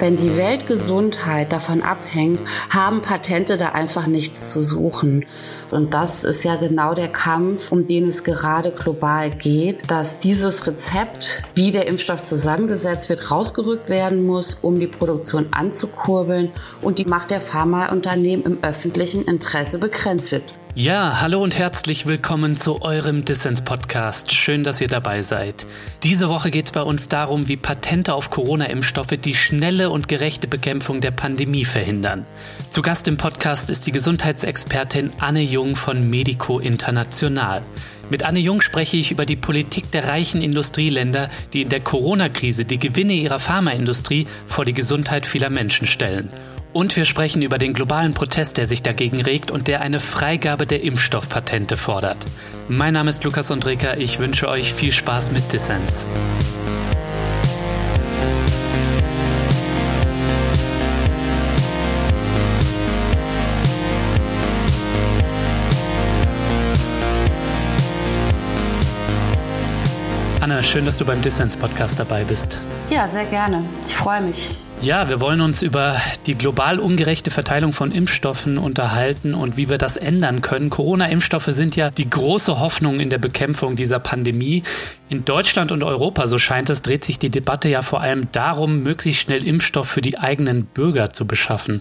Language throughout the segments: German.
Wenn die Weltgesundheit davon abhängt, haben Patente da einfach nichts zu suchen. Und das ist ja genau der Kampf, um den es gerade global geht, dass dieses Rezept, wie der Impfstoff zusammengesetzt wird, rausgerückt werden muss, um die Produktion anzukurbeln und die Macht der Pharmaunternehmen im öffentlichen Interesse begrenzt wird. Ja, hallo und herzlich willkommen zu eurem Dissens-Podcast. Schön, dass ihr dabei seid. Diese Woche geht es bei uns darum, wie Patente auf Corona-Impfstoffe die schnelle und gerechte Bekämpfung der Pandemie verhindern. Zu Gast im Podcast ist die Gesundheitsexpertin Anne Jung von Medico International. Mit Anne Jung spreche ich über die Politik der reichen Industrieländer, die in der Corona-Krise die Gewinne ihrer Pharmaindustrie vor die Gesundheit vieler Menschen stellen. Und wir sprechen über den globalen Protest, der sich dagegen regt und der eine Freigabe der Impfstoffpatente fordert. Mein Name ist Lukas Undrika, ich wünsche euch viel Spaß mit Dissens. Anna, schön, dass du beim Dissens Podcast dabei bist. Ja, sehr gerne. Ich freue mich. Ja, wir wollen uns über die global ungerechte Verteilung von Impfstoffen unterhalten und wie wir das ändern können. Corona-Impfstoffe sind ja die große Hoffnung in der Bekämpfung dieser Pandemie. In Deutschland und Europa, so scheint es, dreht sich die Debatte ja vor allem darum, möglichst schnell Impfstoff für die eigenen Bürger zu beschaffen.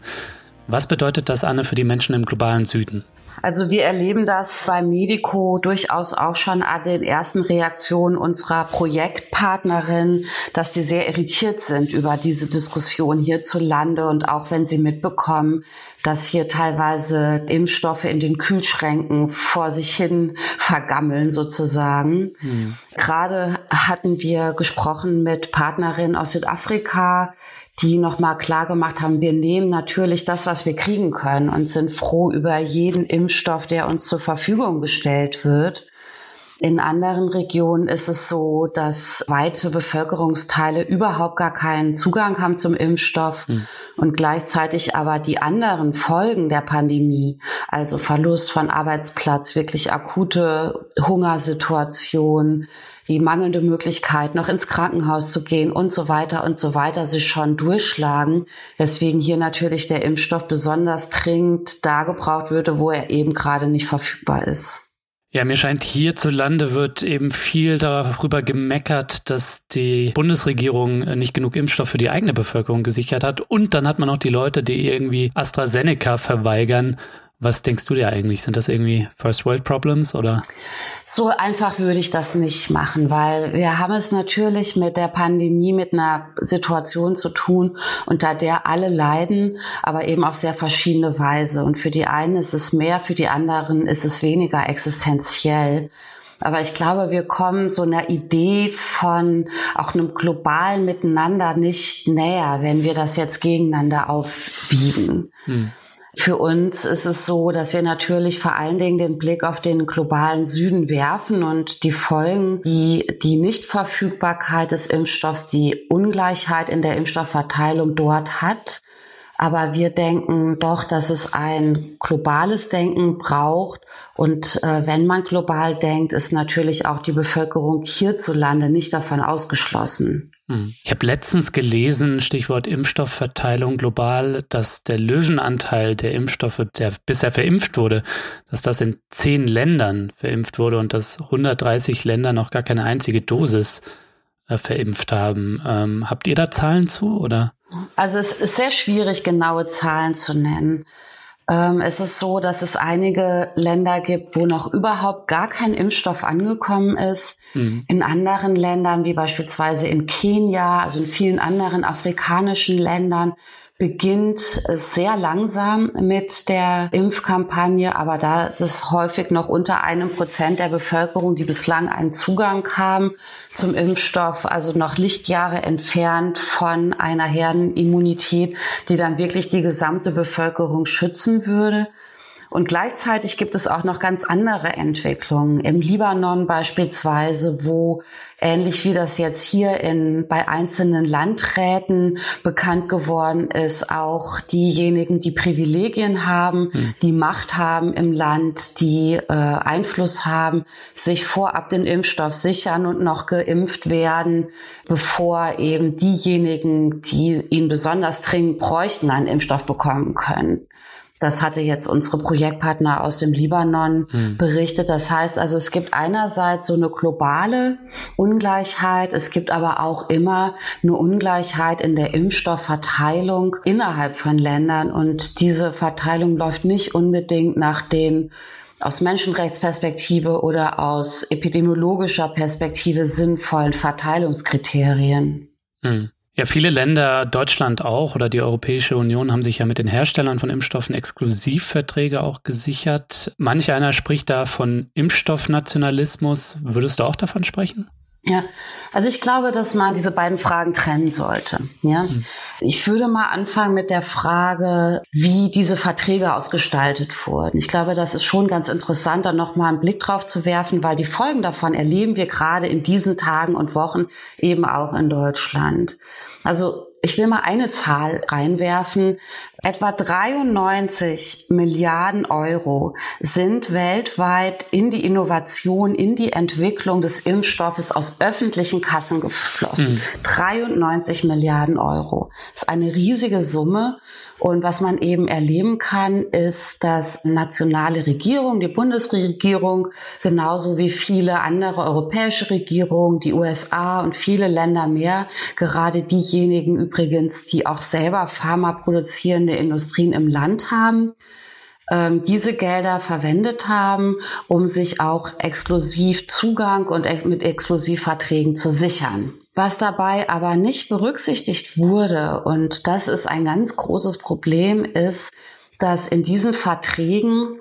Was bedeutet das, Anne, für die Menschen im globalen Süden? Also wir erleben das bei Medico durchaus auch schon an den ersten Reaktionen unserer Projektpartnerin, dass die sehr irritiert sind über diese Diskussion hierzulande und auch wenn sie mitbekommen, dass hier teilweise Impfstoffe in den Kühlschränken vor sich hin vergammeln sozusagen. Mhm. Gerade hatten wir gesprochen mit Partnerinnen aus Südafrika, die nochmal klar gemacht haben, wir nehmen natürlich das, was wir kriegen können und sind froh über jeden Impfstoff, der uns zur Verfügung gestellt wird. In anderen Regionen ist es so, dass weite Bevölkerungsteile überhaupt gar keinen Zugang haben zum Impfstoff mhm. und gleichzeitig aber die anderen Folgen der Pandemie, also Verlust von Arbeitsplatz, wirklich akute Hungersituation, die mangelnde Möglichkeit, noch ins Krankenhaus zu gehen und so weiter und so weiter sich schon durchschlagen, weswegen hier natürlich der Impfstoff besonders dringend da gebraucht würde, wo er eben gerade nicht verfügbar ist. Ja, mir scheint hierzulande wird eben viel darüber gemeckert, dass die Bundesregierung nicht genug Impfstoff für die eigene Bevölkerung gesichert hat. Und dann hat man auch die Leute, die irgendwie AstraZeneca verweigern, was denkst du dir eigentlich? Sind das irgendwie First World Problems oder? So einfach würde ich das nicht machen, weil wir haben es natürlich mit der Pandemie, mit einer Situation zu tun, unter der alle leiden, aber eben auf sehr verschiedene Weise. Und für die einen ist es mehr, für die anderen ist es weniger existenziell. Aber ich glaube, wir kommen so einer Idee von auch einem globalen Miteinander nicht näher, wenn wir das jetzt gegeneinander aufwiegen. Hm. Für uns ist es so, dass wir natürlich vor allen Dingen den Blick auf den globalen Süden werfen und die Folgen, die die Nichtverfügbarkeit des Impfstoffs, die Ungleichheit in der Impfstoffverteilung dort hat. Aber wir denken doch, dass es ein globales Denken braucht. Und äh, wenn man global denkt, ist natürlich auch die Bevölkerung hierzulande nicht davon ausgeschlossen. Hm. Ich habe letztens gelesen, Stichwort Impfstoffverteilung global, dass der Löwenanteil der Impfstoffe, der bisher verimpft wurde, dass das in zehn Ländern verimpft wurde und dass 130 Länder noch gar keine einzige Dosis äh, verimpft haben. Ähm, habt ihr da Zahlen zu oder? Also es ist sehr schwierig, genaue Zahlen zu nennen. Ähm, es ist so, dass es einige Länder gibt, wo noch überhaupt gar kein Impfstoff angekommen ist. Mhm. In anderen Ländern, wie beispielsweise in Kenia, also in vielen anderen afrikanischen Ländern, beginnt es sehr langsam mit der Impfkampagne, aber da ist es häufig noch unter einem Prozent der Bevölkerung, die bislang einen Zugang haben zum Impfstoff, also noch Lichtjahre entfernt von einer Herdenimmunität, die dann wirklich die gesamte Bevölkerung schützen würde. Und gleichzeitig gibt es auch noch ganz andere Entwicklungen. Im Libanon beispielsweise, wo ähnlich wie das jetzt hier in, bei einzelnen Landräten bekannt geworden ist, auch diejenigen, die Privilegien haben, hm. die Macht haben im Land, die äh, Einfluss haben, sich vorab den Impfstoff sichern und noch geimpft werden, bevor eben diejenigen, die ihn besonders dringend bräuchten, einen Impfstoff bekommen können. Das hatte jetzt unsere Projektpartner aus dem Libanon mhm. berichtet. Das heißt also, es gibt einerseits so eine globale Ungleichheit, es gibt aber auch immer eine Ungleichheit in der Impfstoffverteilung innerhalb von Ländern. Und diese Verteilung läuft nicht unbedingt nach den aus Menschenrechtsperspektive oder aus epidemiologischer Perspektive sinnvollen Verteilungskriterien. Mhm. Ja, viele Länder, Deutschland auch oder die Europäische Union haben sich ja mit den Herstellern von Impfstoffen Exklusivverträge auch gesichert. Manch einer spricht da von Impfstoffnationalismus. Würdest du auch davon sprechen? Ja, also ich glaube, dass man diese beiden Fragen trennen sollte. Ja, mhm. ich würde mal anfangen mit der Frage, wie diese Verträge ausgestaltet wurden. Ich glaube, das ist schon ganz interessant, da noch mal einen Blick drauf zu werfen, weil die Folgen davon erleben wir gerade in diesen Tagen und Wochen eben auch in Deutschland. Also ich will mal eine Zahl reinwerfen. Etwa 93 Milliarden Euro sind weltweit in die Innovation, in die Entwicklung des Impfstoffes aus öffentlichen Kassen geflossen. Mhm. 93 Milliarden Euro. Das ist eine riesige Summe. Und was man eben erleben kann, ist, dass nationale Regierung, die Bundesregierung, genauso wie viele andere europäische Regierungen, die USA und viele Länder mehr, gerade diejenigen übrigens, die auch selber pharmaproduzierende Industrien im Land haben, ähm, diese Gelder verwendet haben, um sich auch exklusiv Zugang und ex mit Exklusivverträgen zu sichern. Was dabei aber nicht berücksichtigt wurde, und das ist ein ganz großes Problem, ist, dass in diesen Verträgen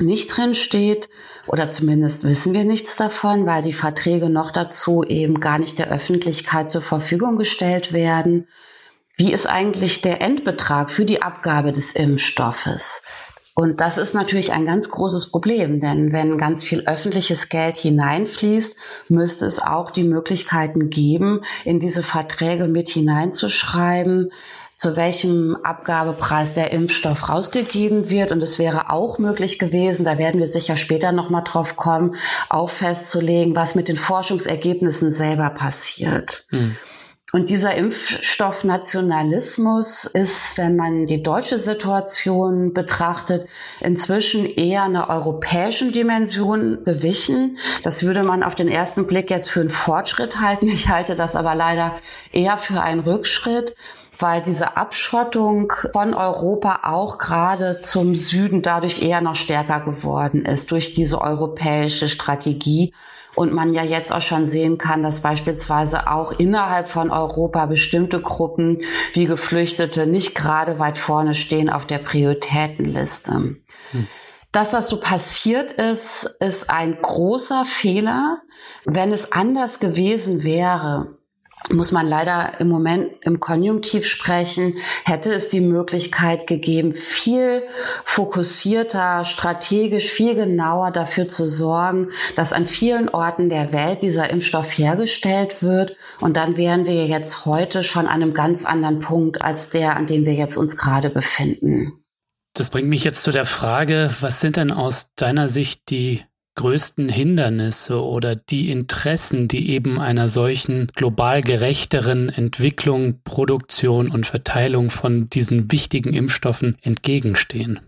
nicht drin steht, oder zumindest wissen wir nichts davon, weil die Verträge noch dazu eben gar nicht der Öffentlichkeit zur Verfügung gestellt werden. Wie ist eigentlich der Endbetrag für die Abgabe des Impfstoffes? Und das ist natürlich ein ganz großes Problem, denn wenn ganz viel öffentliches Geld hineinfließt, müsste es auch die Möglichkeiten geben, in diese Verträge mit hineinzuschreiben, zu welchem Abgabepreis der Impfstoff rausgegeben wird. Und es wäre auch möglich gewesen, da werden wir sicher später nochmal drauf kommen, auch festzulegen, was mit den Forschungsergebnissen selber passiert. Hm. Und dieser Impfstoffnationalismus ist, wenn man die deutsche Situation betrachtet, inzwischen eher einer europäischen Dimension gewichen. Das würde man auf den ersten Blick jetzt für einen Fortschritt halten. Ich halte das aber leider eher für einen Rückschritt weil diese Abschottung von Europa auch gerade zum Süden dadurch eher noch stärker geworden ist durch diese europäische Strategie und man ja jetzt auch schon sehen kann, dass beispielsweise auch innerhalb von Europa bestimmte Gruppen wie Geflüchtete nicht gerade weit vorne stehen auf der Prioritätenliste. Hm. Dass das so passiert ist, ist ein großer Fehler. Wenn es anders gewesen wäre, muss man leider im Moment im Konjunktiv sprechen, hätte es die Möglichkeit gegeben, viel fokussierter, strategisch, viel genauer dafür zu sorgen, dass an vielen Orten der Welt dieser Impfstoff hergestellt wird. Und dann wären wir jetzt heute schon an einem ganz anderen Punkt als der, an dem wir jetzt uns gerade befinden. Das bringt mich jetzt zu der Frage, was sind denn aus deiner Sicht die größten Hindernisse oder die Interessen, die eben einer solchen global gerechteren Entwicklung, Produktion und Verteilung von diesen wichtigen Impfstoffen entgegenstehen?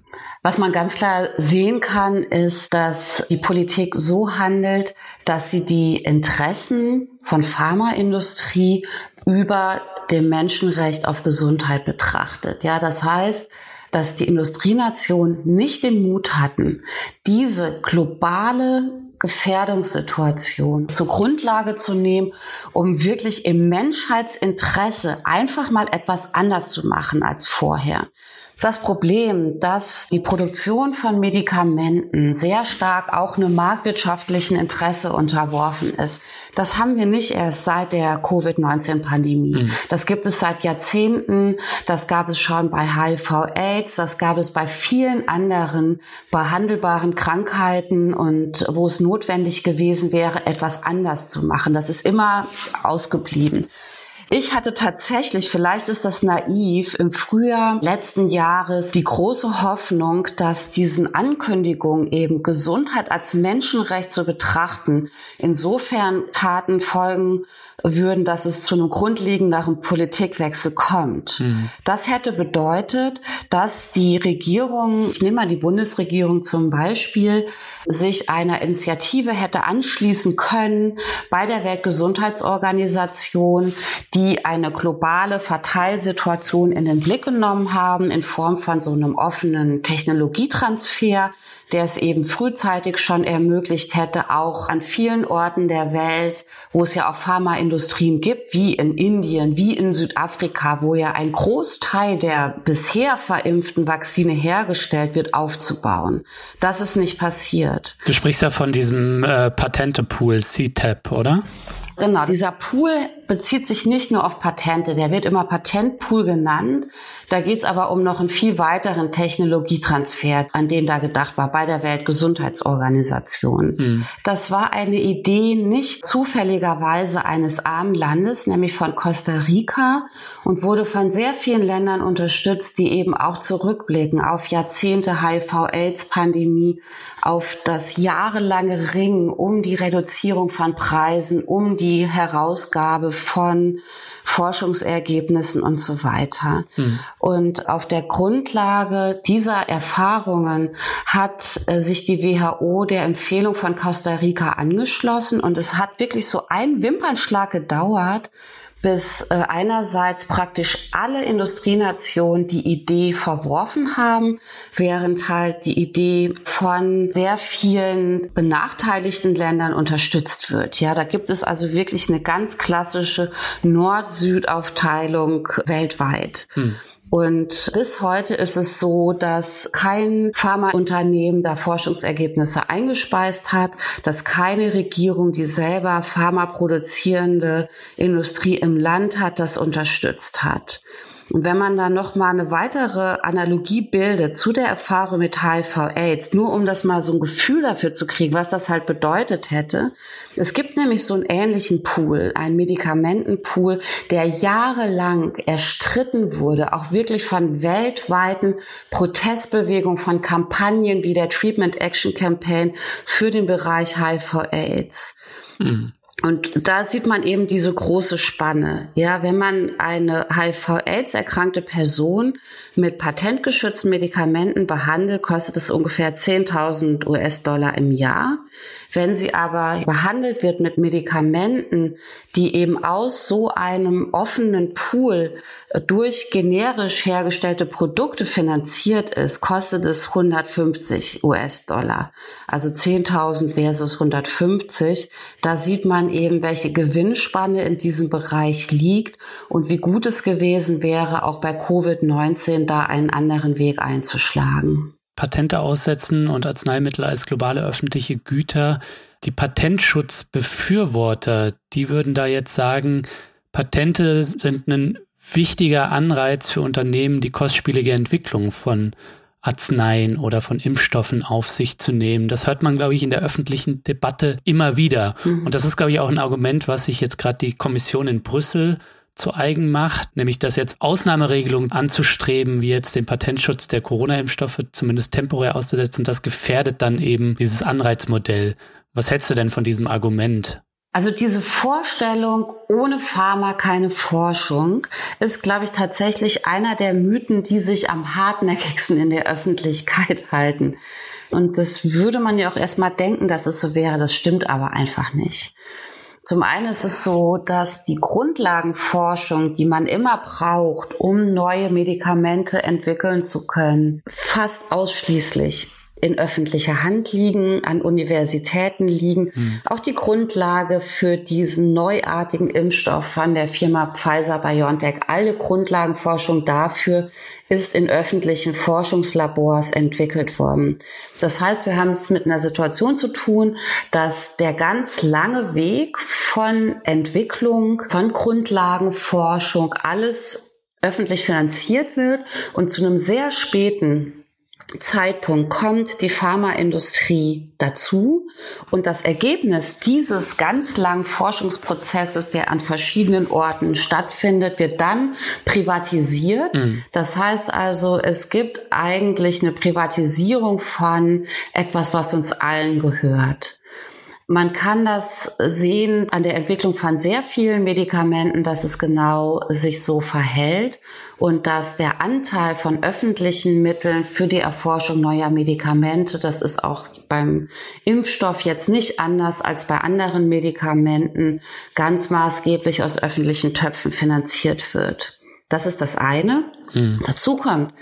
Was man ganz klar sehen kann, ist, dass die Politik so handelt, dass sie die Interessen von Pharmaindustrie über dem Menschenrecht auf Gesundheit betrachtet. Ja, das heißt, dass die Industrienationen nicht den Mut hatten, diese globale Gefährdungssituation zur Grundlage zu nehmen, um wirklich im Menschheitsinteresse einfach mal etwas anders zu machen als vorher. Das Problem, dass die Produktion von Medikamenten sehr stark auch einem marktwirtschaftlichen Interesse unterworfen ist. Das haben wir nicht erst seit der Covid-19-Pandemie. Mhm. Das gibt es seit Jahrzehnten. Das gab es schon bei HIV-Aids. Das gab es bei vielen anderen behandelbaren Krankheiten und wo es notwendig gewesen wäre, etwas anders zu machen. Das ist immer ausgeblieben. Ich hatte tatsächlich, vielleicht ist das naiv, im Frühjahr letzten Jahres die große Hoffnung, dass diesen Ankündigungen eben Gesundheit als Menschenrecht zu betrachten, insofern Taten folgen würden, dass es zu einem grundlegenderen Politikwechsel kommt. Mhm. Das hätte bedeutet, dass die Regierung, ich nehme mal die Bundesregierung zum Beispiel, sich einer Initiative hätte anschließen können bei der Weltgesundheitsorganisation, die eine globale Verteilsituation in den Blick genommen haben in Form von so einem offenen Technologietransfer, der es eben frühzeitig schon ermöglicht hätte, auch an vielen Orten der Welt, wo es ja auch Pharmaindustrien gibt, wie in Indien, wie in Südafrika, wo ja ein Großteil der bisher verimpften Vakzine hergestellt wird, aufzubauen. Das ist nicht passiert. Du sprichst ja von diesem äh, Patentepool CTAP, oder? Genau, dieser Pool bezieht sich nicht nur auf Patente, der wird immer Patentpool genannt. Da geht es aber um noch einen viel weiteren Technologietransfer, an den da gedacht war bei der Weltgesundheitsorganisation. Mhm. Das war eine Idee nicht zufälligerweise eines armen Landes, nämlich von Costa Rica und wurde von sehr vielen Ländern unterstützt, die eben auch zurückblicken auf Jahrzehnte HIV-AIDS-Pandemie, auf das jahrelange Ringen um die Reduzierung von Preisen, um die Herausgabe von Forschungsergebnissen und so weiter. Mhm. Und auf der Grundlage dieser Erfahrungen hat äh, sich die WHO der Empfehlung von Costa Rica angeschlossen und es hat wirklich so ein Wimpernschlag gedauert, bis äh, einerseits praktisch alle Industrienationen die Idee verworfen haben, während halt die Idee von sehr vielen benachteiligten Ländern unterstützt wird. Ja, da gibt es also wirklich eine ganz klassische Nord-Süd-Aufteilung weltweit. Hm. Und bis heute ist es so, dass kein Pharmaunternehmen da Forschungsergebnisse eingespeist hat, dass keine Regierung, die selber pharmaproduzierende Industrie im Land hat, das unterstützt hat. Und wenn man dann noch mal eine weitere Analogie bildet zu der Erfahrung mit HIV/AIDS, nur um das mal so ein Gefühl dafür zu kriegen, was das halt bedeutet hätte. Es gibt nämlich so einen ähnlichen Pool, einen Medikamentenpool, der jahrelang erstritten wurde, auch wirklich von weltweiten Protestbewegungen, von Kampagnen wie der Treatment Action Campaign für den Bereich HIV/AIDS. Mhm. Und da sieht man eben diese große Spanne. Ja, wenn man eine HIV-AIDS erkrankte Person mit patentgeschützten Medikamenten behandelt, kostet es ungefähr 10.000 US-Dollar im Jahr. Wenn sie aber behandelt wird mit Medikamenten, die eben aus so einem offenen Pool äh, durch generisch hergestellte Produkte finanziert ist, kostet es 150 US-Dollar. Also 10.000 versus 150. Da sieht man eben, welche Gewinnspanne in diesem Bereich liegt und wie gut es gewesen wäre, auch bei Covid-19 da einen anderen Weg einzuschlagen. Patente aussetzen und Arzneimittel als globale öffentliche Güter. Die Patentschutzbefürworter, die würden da jetzt sagen, Patente sind ein wichtiger Anreiz für Unternehmen, die kostspielige Entwicklung von Arzneien oder von Impfstoffen auf sich zu nehmen. Das hört man, glaube ich, in der öffentlichen Debatte immer wieder. Mhm. Und das ist, glaube ich, auch ein Argument, was sich jetzt gerade die Kommission in Brüssel zu eigen macht, nämlich das jetzt Ausnahmeregelungen anzustreben, wie jetzt den Patentschutz der Corona-Impfstoffe zumindest temporär auszusetzen, das gefährdet dann eben dieses Anreizmodell. Was hältst du denn von diesem Argument? Also diese Vorstellung, ohne Pharma keine Forschung, ist, glaube ich, tatsächlich einer der Mythen, die sich am hartnäckigsten in der Öffentlichkeit halten. Und das würde man ja auch erstmal denken, dass es so wäre. Das stimmt aber einfach nicht. Zum einen ist es so, dass die Grundlagenforschung, die man immer braucht, um neue Medikamente entwickeln zu können, fast ausschließlich in öffentlicher Hand liegen, an Universitäten liegen. Mhm. Auch die Grundlage für diesen neuartigen Impfstoff von der Firma Pfizer BioNTech, alle Grundlagenforschung dafür ist in öffentlichen Forschungslabors entwickelt worden. Das heißt, wir haben es mit einer Situation zu tun, dass der ganz lange Weg von Entwicklung, von Grundlagenforschung, alles öffentlich finanziert wird und zu einem sehr späten Zeitpunkt kommt die Pharmaindustrie dazu und das Ergebnis dieses ganz langen Forschungsprozesses, der an verschiedenen Orten stattfindet, wird dann privatisiert. Mhm. Das heißt also, es gibt eigentlich eine Privatisierung von etwas, was uns allen gehört. Man kann das sehen an der Entwicklung von sehr vielen Medikamenten, dass es genau sich so verhält und dass der Anteil von öffentlichen Mitteln für die Erforschung neuer Medikamente, das ist auch beim Impfstoff jetzt nicht anders als bei anderen Medikamenten, ganz maßgeblich aus öffentlichen Töpfen finanziert wird. Das ist das eine. Mhm. Dazu kommt,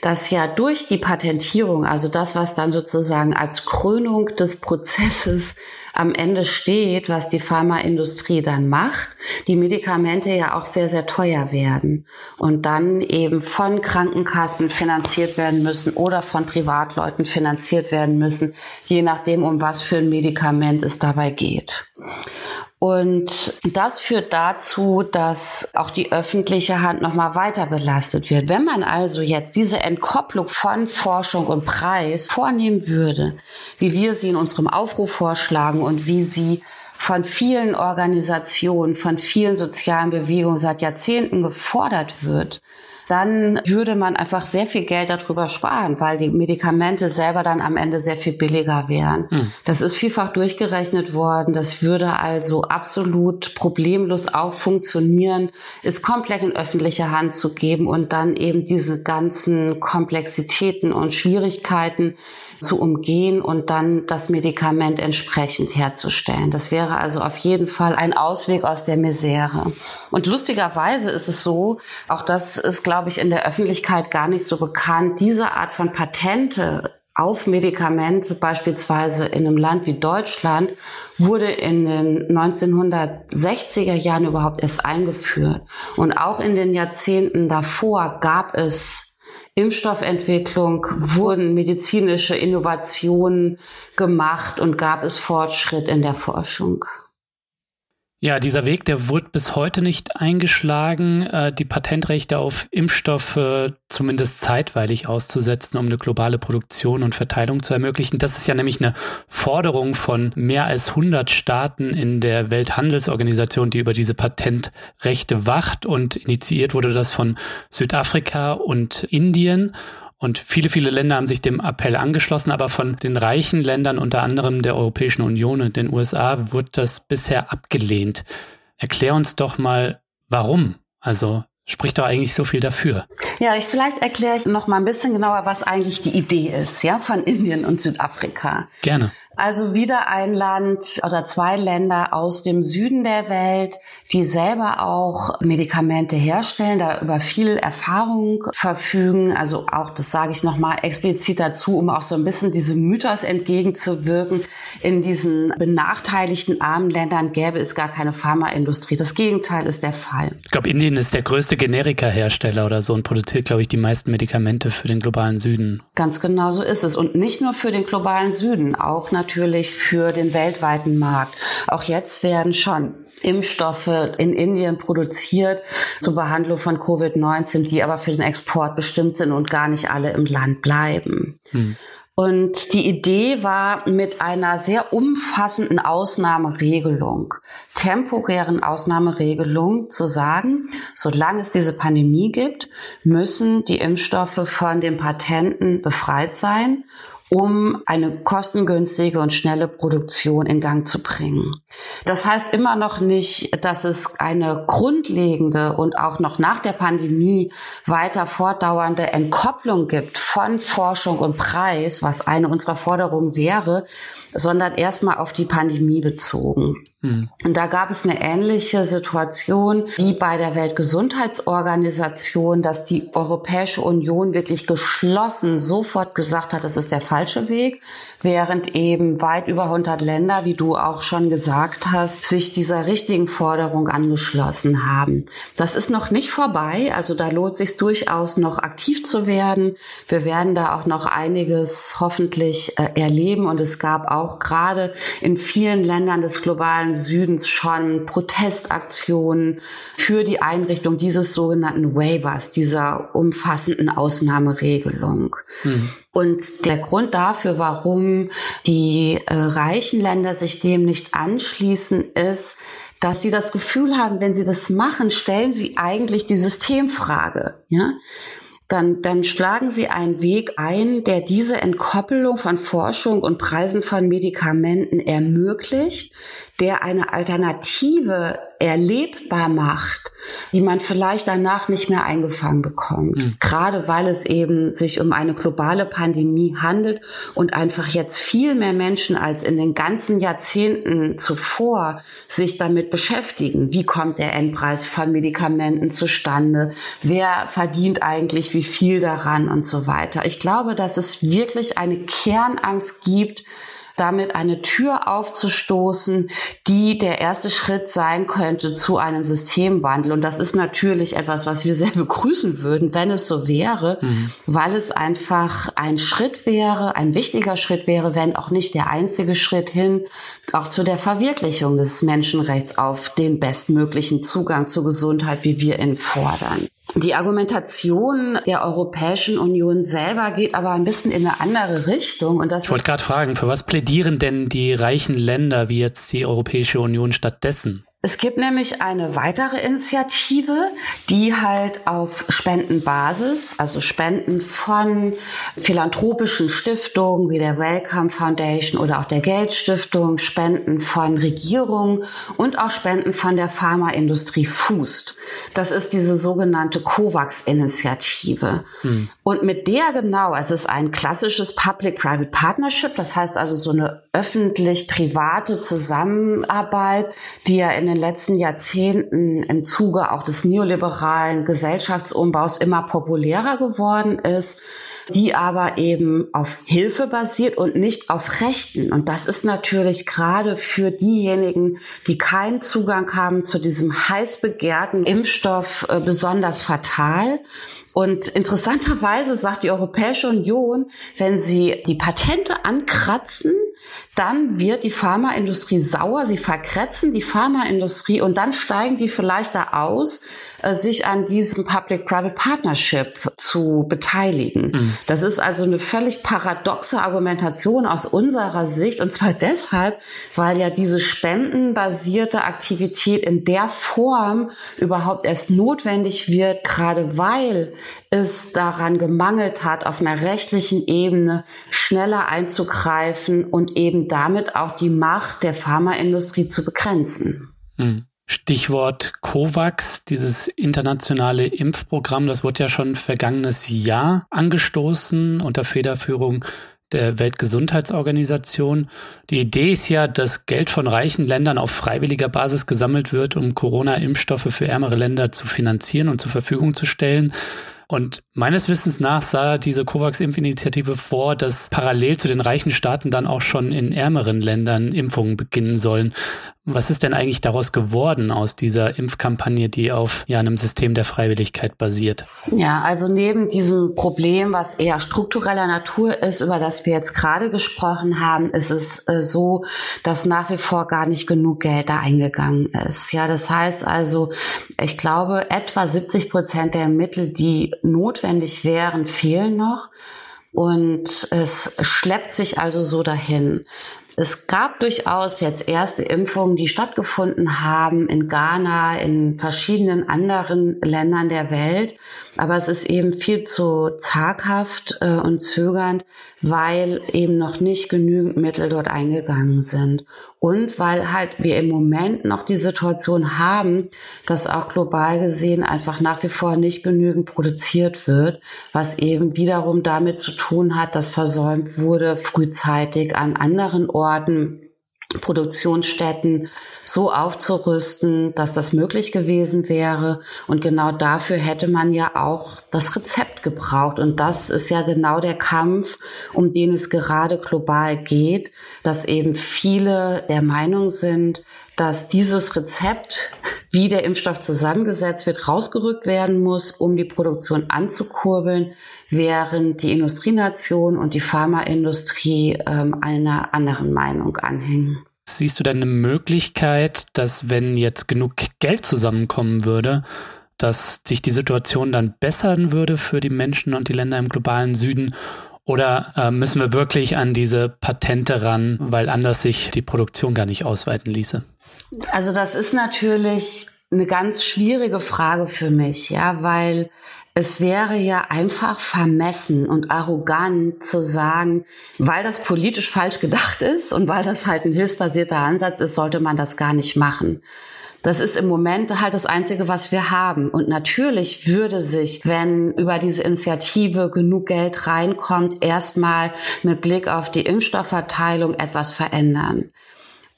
dass ja durch die Patentierung, also das, was dann sozusagen als Krönung des Prozesses am Ende steht, was die Pharmaindustrie dann macht, die Medikamente ja auch sehr, sehr teuer werden und dann eben von Krankenkassen finanziert werden müssen oder von Privatleuten finanziert werden müssen, je nachdem, um was für ein Medikament es dabei geht. Und das führt dazu, dass auch die öffentliche Hand nochmal weiter belastet wird. Wenn man also jetzt diese Entkopplung von Forschung und Preis vornehmen würde, wie wir sie in unserem Aufruf vorschlagen und wie sie von vielen Organisationen, von vielen sozialen Bewegungen seit Jahrzehnten gefordert wird, dann würde man einfach sehr viel Geld darüber sparen, weil die Medikamente selber dann am Ende sehr viel billiger wären. Hm. Das ist vielfach durchgerechnet worden. Das würde also absolut problemlos auch funktionieren, ist komplett in öffentliche Hand zu geben und dann eben diese ganzen Komplexitäten und Schwierigkeiten zu umgehen und dann das Medikament entsprechend herzustellen. Das wäre also auf jeden Fall ein Ausweg aus der Misere. Und lustigerweise ist es so, auch das ist, glaube ich, in der Öffentlichkeit gar nicht so bekannt, diese Art von Patente auf Medikamente, beispielsweise in einem Land wie Deutschland, wurde in den 1960er Jahren überhaupt erst eingeführt. Und auch in den Jahrzehnten davor gab es Impfstoffentwicklung wurden medizinische Innovationen gemacht und gab es Fortschritt in der Forschung. Ja, dieser Weg, der wurde bis heute nicht eingeschlagen, äh, die Patentrechte auf Impfstoffe zumindest zeitweilig auszusetzen, um eine globale Produktion und Verteilung zu ermöglichen. Das ist ja nämlich eine Forderung von mehr als 100 Staaten in der Welthandelsorganisation, die über diese Patentrechte wacht und initiiert wurde das von Südafrika und Indien. Und viele, viele Länder haben sich dem Appell angeschlossen, aber von den reichen Ländern, unter anderem der Europäischen Union und den USA, wurde das bisher abgelehnt. Erklär uns doch mal, warum. Also spricht doch eigentlich so viel dafür. Ja, ich vielleicht erkläre ich noch mal ein bisschen genauer, was eigentlich die Idee ist, ja, von Indien und Südafrika. Gerne. Also wieder ein Land oder zwei Länder aus dem Süden der Welt, die selber auch Medikamente herstellen, da über viel Erfahrung verfügen. Also auch, das sage ich nochmal explizit dazu, um auch so ein bisschen diesem Mythos entgegenzuwirken. In diesen benachteiligten armen Ländern gäbe es gar keine Pharmaindustrie. Das Gegenteil ist der Fall. Ich glaube, Indien ist der größte Generika-Hersteller oder so und produziert, glaube ich, die meisten Medikamente für den globalen Süden. Ganz genau so ist es. Und nicht nur für den globalen Süden, auch natürlich natürlich für den weltweiten Markt. Auch jetzt werden schon Impfstoffe in Indien produziert zur Behandlung von Covid-19, die aber für den Export bestimmt sind und gar nicht alle im Land bleiben. Hm. Und die Idee war mit einer sehr umfassenden Ausnahmeregelung, temporären Ausnahmeregelung zu sagen, solange es diese Pandemie gibt, müssen die Impfstoffe von den Patenten befreit sein um eine kostengünstige und schnelle Produktion in Gang zu bringen. Das heißt immer noch nicht, dass es eine grundlegende und auch noch nach der Pandemie weiter fortdauernde Entkopplung gibt von Forschung und Preis, was eine unserer Forderungen wäre, sondern erstmal auf die Pandemie bezogen. Mhm. Und da gab es eine ähnliche Situation wie bei der Weltgesundheitsorganisation, dass die Europäische Union wirklich geschlossen sofort gesagt hat, das ist der falsche Weg, während eben weit über 100 Länder, wie du auch schon gesagt hast, sich dieser richtigen Forderung angeschlossen haben. Das ist noch nicht vorbei, also da lohnt sich durchaus noch aktiv zu werden. Wir werden da auch noch einiges hoffentlich äh, erleben und es gab auch gerade in vielen Ländern des globalen Südens schon Protestaktionen für die Einrichtung dieses sogenannten Waivers, dieser umfassenden Ausnahmeregelung. Mhm. Und der Grund dafür, warum die äh, reichen Länder sich dem nicht anschließen, ist, dass sie das Gefühl haben, wenn sie das machen, stellen sie eigentlich die Systemfrage. Ja? Dann, dann schlagen Sie einen Weg ein, der diese Entkoppelung von Forschung und Preisen von Medikamenten ermöglicht, der eine Alternative erlebbar macht, die man vielleicht danach nicht mehr eingefangen bekommt. Mhm. Gerade weil es eben sich um eine globale Pandemie handelt und einfach jetzt viel mehr Menschen als in den ganzen Jahrzehnten zuvor sich damit beschäftigen. Wie kommt der Endpreis von Medikamenten zustande? Wer verdient eigentlich wie viel daran und so weiter? Ich glaube, dass es wirklich eine Kernangst gibt, damit eine Tür aufzustoßen, die der erste Schritt sein könnte zu einem Systemwandel. Und das ist natürlich etwas, was wir sehr begrüßen würden, wenn es so wäre, mhm. weil es einfach ein Schritt wäre, ein wichtiger Schritt wäre, wenn auch nicht der einzige Schritt hin, auch zu der Verwirklichung des Menschenrechts auf den bestmöglichen Zugang zur Gesundheit, wie wir ihn fordern. Die Argumentation der Europäischen Union selber geht aber ein bisschen in eine andere Richtung. Und das ich wollte gerade fragen, für was plädieren denn die reichen Länder wie jetzt die Europäische Union stattdessen? Es gibt nämlich eine weitere Initiative, die halt auf Spendenbasis, also Spenden von philanthropischen Stiftungen wie der Wellcome Foundation oder auch der Geldstiftung, Spenden von Regierungen und auch Spenden von der Pharmaindustrie fußt. Das ist diese sogenannte COVAX-Initiative. Hm. Und mit der genau, es ist ein klassisches Public-Private Partnership, das heißt also so eine öffentlich-private Zusammenarbeit, die ja in den letzten Jahrzehnten im Zuge auch des neoliberalen Gesellschaftsumbaus immer populärer geworden ist, die aber eben auf Hilfe basiert und nicht auf Rechten. Und das ist natürlich gerade für diejenigen, die keinen Zugang haben zu diesem heiß begehrten Impfstoff äh, besonders fatal. Und interessanterweise sagt die Europäische Union, wenn sie die Patente ankratzen, dann wird die Pharmaindustrie sauer, sie verkretzen die Pharmaindustrie und dann steigen die vielleicht da aus, äh, sich an diesem Public-Private Partnership zu beteiligen. Mhm. Das ist also eine völlig paradoxe Argumentation aus unserer Sicht und zwar deshalb, weil ja diese spendenbasierte Aktivität in der Form überhaupt erst notwendig wird, gerade weil es daran gemangelt hat, auf einer rechtlichen Ebene schneller einzugreifen und eben damit auch die Macht der Pharmaindustrie zu begrenzen. Hm. Stichwort COVAX, dieses internationale Impfprogramm, das wurde ja schon vergangenes Jahr angestoßen unter Federführung der Weltgesundheitsorganisation. Die Idee ist ja, dass Geld von reichen Ländern auf freiwilliger Basis gesammelt wird, um Corona-Impfstoffe für ärmere Länder zu finanzieren und zur Verfügung zu stellen. Und meines Wissens nach sah diese COVAX-Impfinitiative vor, dass parallel zu den reichen Staaten dann auch schon in ärmeren Ländern Impfungen beginnen sollen. Was ist denn eigentlich daraus geworden aus dieser Impfkampagne, die auf ja, einem System der Freiwilligkeit basiert? Ja, also neben diesem Problem, was eher struktureller Natur ist, über das wir jetzt gerade gesprochen haben, ist es äh, so, dass nach wie vor gar nicht genug Geld da eingegangen ist. Ja, das heißt also, ich glaube, etwa 70 Prozent der Mittel, die notwendig wären, fehlen noch. Und es schleppt sich also so dahin. Es gab durchaus jetzt erste Impfungen, die stattgefunden haben in Ghana, in verschiedenen anderen Ländern der Welt. Aber es ist eben viel zu zaghaft äh, und zögernd, weil eben noch nicht genügend Mittel dort eingegangen sind. Und weil halt wir im Moment noch die Situation haben, dass auch global gesehen einfach nach wie vor nicht genügend produziert wird, was eben wiederum damit zu tun hat, dass versäumt wurde, frühzeitig an anderen Orten Produktionsstätten so aufzurüsten, dass das möglich gewesen wäre. Und genau dafür hätte man ja auch das Rezept gebraucht. Und das ist ja genau der Kampf, um den es gerade global geht, dass eben viele der Meinung sind, dass dieses Rezept, wie der Impfstoff zusammengesetzt wird, rausgerückt werden muss, um die Produktion anzukurbeln, während die Industrienation und die Pharmaindustrie ähm, einer anderen Meinung anhängen. Siehst du denn eine Möglichkeit, dass wenn jetzt genug Geld zusammenkommen würde, dass sich die Situation dann bessern würde für die Menschen und die Länder im globalen Süden? Oder äh, müssen wir wirklich an diese Patente ran, weil anders sich die Produktion gar nicht ausweiten ließe? Also das ist natürlich eine ganz schwierige Frage für mich, ja, weil es wäre ja einfach vermessen und arrogant zu sagen, weil das politisch falsch gedacht ist und weil das halt ein hilfsbasierter Ansatz ist, sollte man das gar nicht machen. Das ist im Moment halt das Einzige, was wir haben. Und natürlich würde sich, wenn über diese Initiative genug Geld reinkommt, erstmal mit Blick auf die Impfstoffverteilung etwas verändern.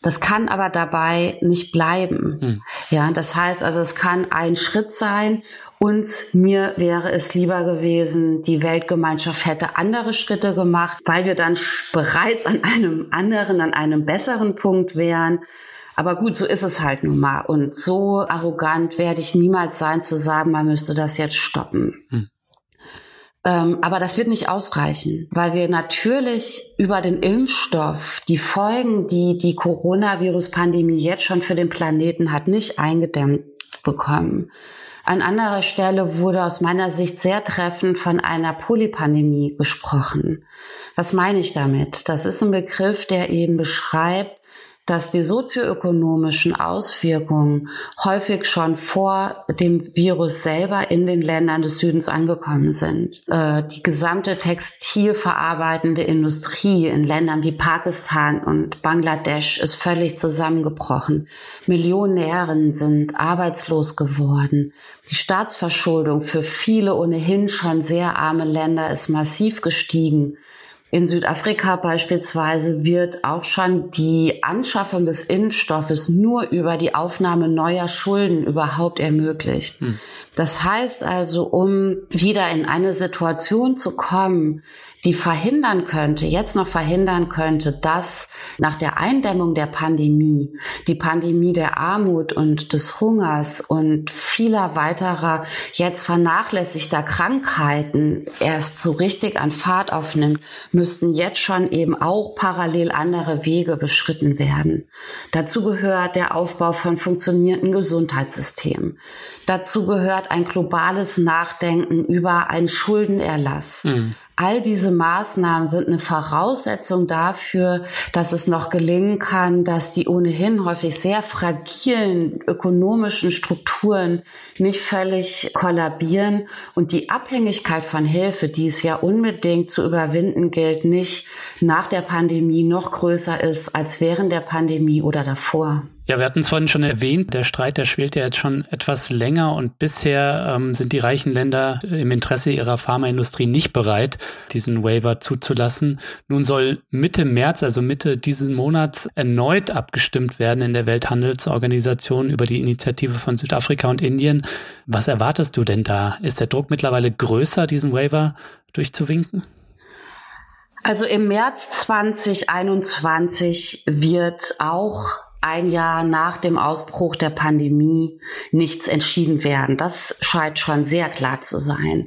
Das kann aber dabei nicht bleiben. Hm. Ja, das heißt also, es kann ein Schritt sein. Uns, mir wäre es lieber gewesen, die Weltgemeinschaft hätte andere Schritte gemacht, weil wir dann bereits an einem anderen, an einem besseren Punkt wären. Aber gut, so ist es halt nun mal. Und so arrogant werde ich niemals sein zu sagen, man müsste das jetzt stoppen. Hm. Ähm, aber das wird nicht ausreichen, weil wir natürlich über den Impfstoff die Folgen, die die Coronavirus-Pandemie jetzt schon für den Planeten hat, nicht eingedämmt bekommen. An anderer Stelle wurde aus meiner Sicht sehr treffend von einer Polypandemie gesprochen. Was meine ich damit? Das ist ein Begriff, der eben beschreibt, dass die sozioökonomischen Auswirkungen häufig schon vor dem Virus selber in den Ländern des Südens angekommen sind. Äh, die gesamte textilverarbeitende Industrie in Ländern wie Pakistan und Bangladesch ist völlig zusammengebrochen. Millionären sind arbeitslos geworden. Die Staatsverschuldung für viele ohnehin schon sehr arme Länder ist massiv gestiegen. In Südafrika beispielsweise wird auch schon die Anschaffung des Impfstoffes nur über die Aufnahme neuer Schulden überhaupt ermöglicht. Hm. Das heißt also, um wieder in eine Situation zu kommen, die verhindern könnte, jetzt noch verhindern könnte, dass nach der Eindämmung der Pandemie, die Pandemie der Armut und des Hungers und vieler weiterer jetzt vernachlässigter Krankheiten erst so richtig an Fahrt aufnimmt, müssten jetzt schon eben auch parallel andere Wege beschritten werden. Dazu gehört der Aufbau von funktionierenden Gesundheitssystemen. Dazu gehört ein globales Nachdenken über einen Schuldenerlass. Mhm. All diese Maßnahmen sind eine Voraussetzung dafür, dass es noch gelingen kann, dass die ohnehin häufig sehr fragilen ökonomischen Strukturen nicht völlig kollabieren und die Abhängigkeit von Hilfe, die es ja unbedingt zu überwinden gilt, nicht nach der Pandemie noch größer ist als während der Pandemie oder davor. Ja, wir hatten es vorhin schon erwähnt, der Streit, der schwelt ja jetzt schon etwas länger und bisher ähm, sind die reichen Länder im Interesse ihrer Pharmaindustrie nicht bereit, diesen Waiver zuzulassen. Nun soll Mitte März, also Mitte diesen Monats, erneut abgestimmt werden in der Welthandelsorganisation über die Initiative von Südafrika und Indien. Was erwartest du denn da? Ist der Druck mittlerweile größer, diesen Waiver durchzuwinken? Also im März 2021 wird auch ein Jahr nach dem Ausbruch der Pandemie nichts entschieden werden. Das scheint schon sehr klar zu sein.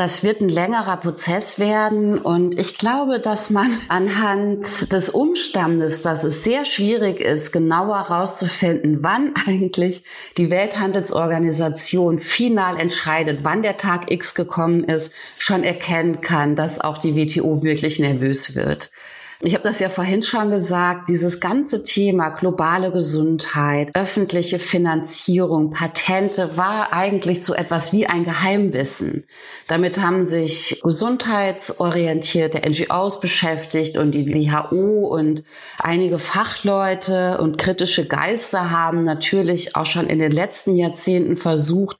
Das wird ein längerer Prozess werden und ich glaube, dass man anhand des Umstandes, dass es sehr schwierig ist, genauer herauszufinden, wann eigentlich die Welthandelsorganisation final entscheidet, wann der Tag X gekommen ist, schon erkennen kann, dass auch die WTO wirklich nervös wird. Ich habe das ja vorhin schon gesagt, dieses ganze Thema globale Gesundheit, öffentliche Finanzierung, Patente war eigentlich so etwas wie ein Geheimwissen. Damit haben sich gesundheitsorientierte NGOs beschäftigt und die WHO und einige Fachleute und kritische Geister haben natürlich auch schon in den letzten Jahrzehnten versucht,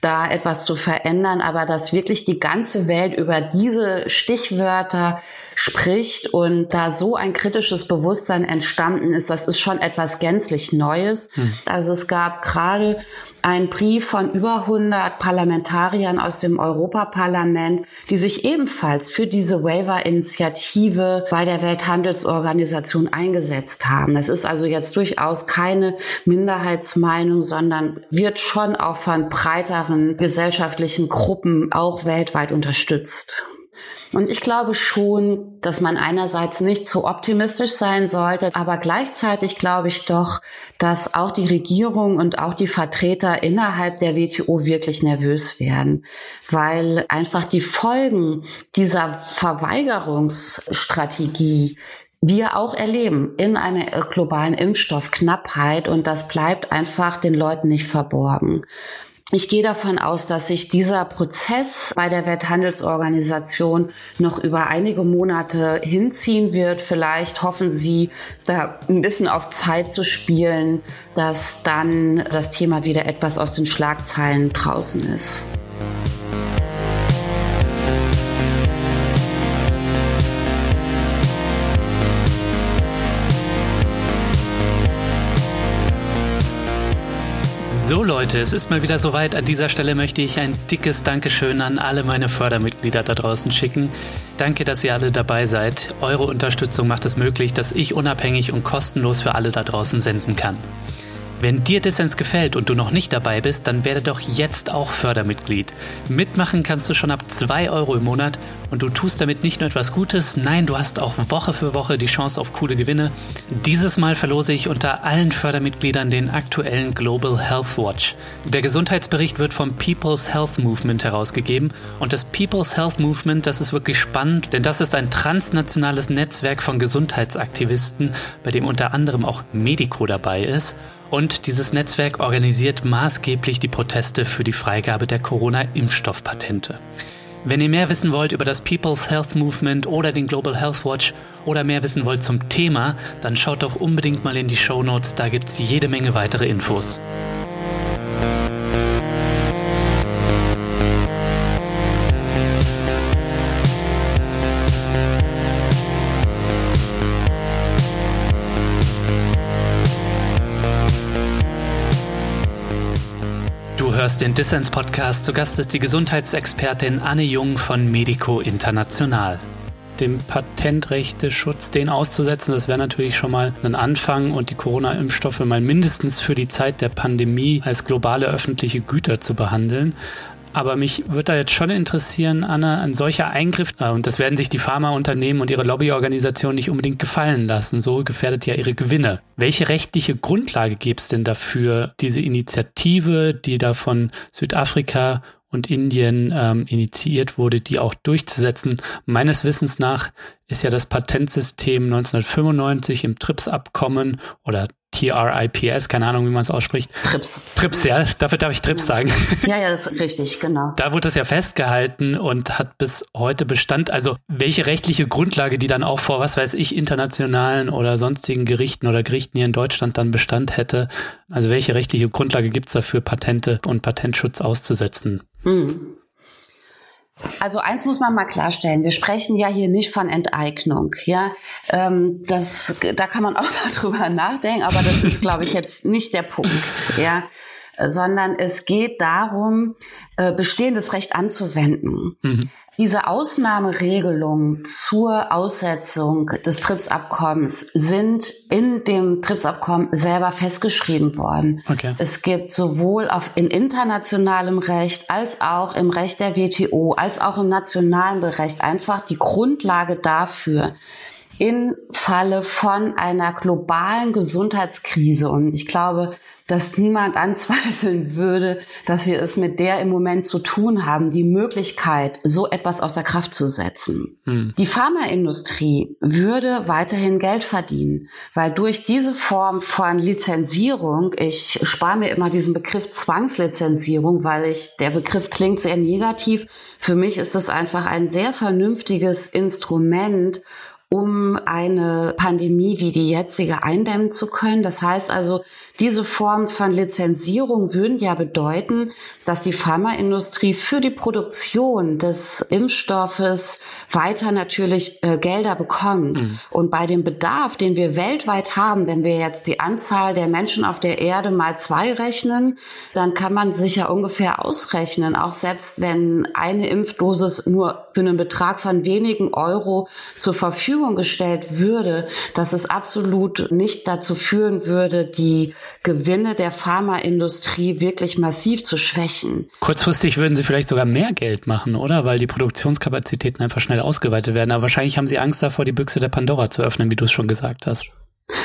da etwas zu verändern, aber dass wirklich die ganze Welt über diese Stichwörter spricht und da so ein kritisches Bewusstsein entstanden ist, das ist schon etwas gänzlich Neues. Hm. Also es gab gerade einen Brief von über 100 Parlamentariern aus dem Europaparlament, die sich ebenfalls für diese Waiver-Initiative bei der Welthandelsorganisation eingesetzt haben. Es ist also jetzt durchaus keine Minderheitsmeinung, sondern wird schon auch von breiteren gesellschaftlichen Gruppen auch weltweit unterstützt. Und ich glaube schon, dass man einerseits nicht zu optimistisch sein sollte, aber gleichzeitig glaube ich doch, dass auch die Regierung und auch die Vertreter innerhalb der WTO wirklich nervös werden, weil einfach die Folgen dieser Verweigerungsstrategie wir auch erleben in einer globalen Impfstoffknappheit und das bleibt einfach den Leuten nicht verborgen. Ich gehe davon aus, dass sich dieser Prozess bei der Welthandelsorganisation noch über einige Monate hinziehen wird. Vielleicht hoffen Sie, da ein bisschen auf Zeit zu spielen, dass dann das Thema wieder etwas aus den Schlagzeilen draußen ist. So Leute, es ist mal wieder soweit. An dieser Stelle möchte ich ein dickes Dankeschön an alle meine Fördermitglieder da draußen schicken. Danke, dass ihr alle dabei seid. Eure Unterstützung macht es möglich, dass ich unabhängig und kostenlos für alle da draußen senden kann. Wenn dir Dissens gefällt und du noch nicht dabei bist, dann werde doch jetzt auch Fördermitglied. Mitmachen kannst du schon ab 2 Euro im Monat und du tust damit nicht nur etwas Gutes, nein, du hast auch Woche für Woche die Chance auf coole Gewinne. Dieses Mal verlose ich unter allen Fördermitgliedern den aktuellen Global Health Watch. Der Gesundheitsbericht wird vom People's Health Movement herausgegeben und das People's Health Movement, das ist wirklich spannend, denn das ist ein transnationales Netzwerk von Gesundheitsaktivisten, bei dem unter anderem auch Medico dabei ist. Und dieses Netzwerk organisiert maßgeblich die Proteste für die Freigabe der Corona-Impfstoffpatente. Wenn ihr mehr wissen wollt über das People's Health Movement oder den Global Health Watch oder mehr wissen wollt zum Thema, dann schaut doch unbedingt mal in die Show Notes, da gibt es jede Menge weitere Infos. Hörst den Dissens Podcast. Zu Gast ist die Gesundheitsexpertin Anne Jung von Medico International. Dem Patentrechteschutz den auszusetzen, das wäre natürlich schon mal ein Anfang und die Corona-Impfstoffe mal mindestens für die Zeit der Pandemie als globale öffentliche Güter zu behandeln. Aber mich würde da jetzt schon interessieren, Anna, ein solcher Eingriff, äh, und das werden sich die Pharmaunternehmen und ihre Lobbyorganisationen nicht unbedingt gefallen lassen. So gefährdet ja ihre Gewinne. Welche rechtliche Grundlage gäbe es denn dafür, diese Initiative, die da von Südafrika und Indien ähm, initiiert wurde, die auch durchzusetzen. Meines Wissens nach ist ja das Patentsystem 1995 im TRIPS-Abkommen oder TRIPS, keine Ahnung, wie man es ausspricht. TRIPS. TRIPS, ja, dafür darf ich TRIPS sagen. Ja, ja, das ist richtig, genau. Da wurde das ja festgehalten und hat bis heute Bestand. Also welche rechtliche Grundlage, die dann auch vor, was weiß ich, internationalen oder sonstigen Gerichten oder Gerichten hier in Deutschland dann Bestand hätte. Also welche rechtliche Grundlage gibt es dafür, Patente und Patentschutz auszusetzen? Hm. Also eins muss man mal klarstellen: Wir sprechen ja hier nicht von Enteignung. Ja, ähm, das, da kann man auch mal drüber nachdenken, aber das ist, glaube ich, jetzt nicht der Punkt. Ja, sondern es geht darum, äh, bestehendes Recht anzuwenden. Mhm. Diese Ausnahmeregelungen zur Aussetzung des TRIPS-Abkommens sind in dem TRIPS-Abkommen selber festgeschrieben worden. Okay. Es gibt sowohl auf, in internationalem Recht als auch im Recht der WTO als auch im nationalen Recht einfach die Grundlage dafür, im Falle von einer globalen Gesundheitskrise. Und ich glaube, dass niemand anzweifeln würde, dass wir es mit der im Moment zu tun haben, die Möglichkeit, so etwas außer Kraft zu setzen. Hm. Die Pharmaindustrie würde weiterhin Geld verdienen, weil durch diese Form von Lizenzierung, ich spare mir immer diesen Begriff Zwangslizenzierung, weil ich, der Begriff klingt sehr negativ. Für mich ist es einfach ein sehr vernünftiges Instrument, um eine Pandemie wie die jetzige eindämmen zu können. Das heißt also, diese Form von Lizenzierung würden ja bedeuten, dass die Pharmaindustrie für die Produktion des Impfstoffes weiter natürlich äh, Gelder bekommt. Mhm. Und bei dem Bedarf, den wir weltweit haben, wenn wir jetzt die Anzahl der Menschen auf der Erde mal zwei rechnen, dann kann man sich ja ungefähr ausrechnen, auch selbst wenn eine Impfdosis nur für einen Betrag von wenigen Euro zur Verfügung gestellt würde, dass es absolut nicht dazu führen würde, die Gewinne der Pharmaindustrie wirklich massiv zu schwächen. Kurzfristig würden Sie vielleicht sogar mehr Geld machen, oder? Weil die Produktionskapazitäten einfach schnell ausgeweitet werden. Aber wahrscheinlich haben Sie Angst davor, die Büchse der Pandora zu öffnen, wie du es schon gesagt hast.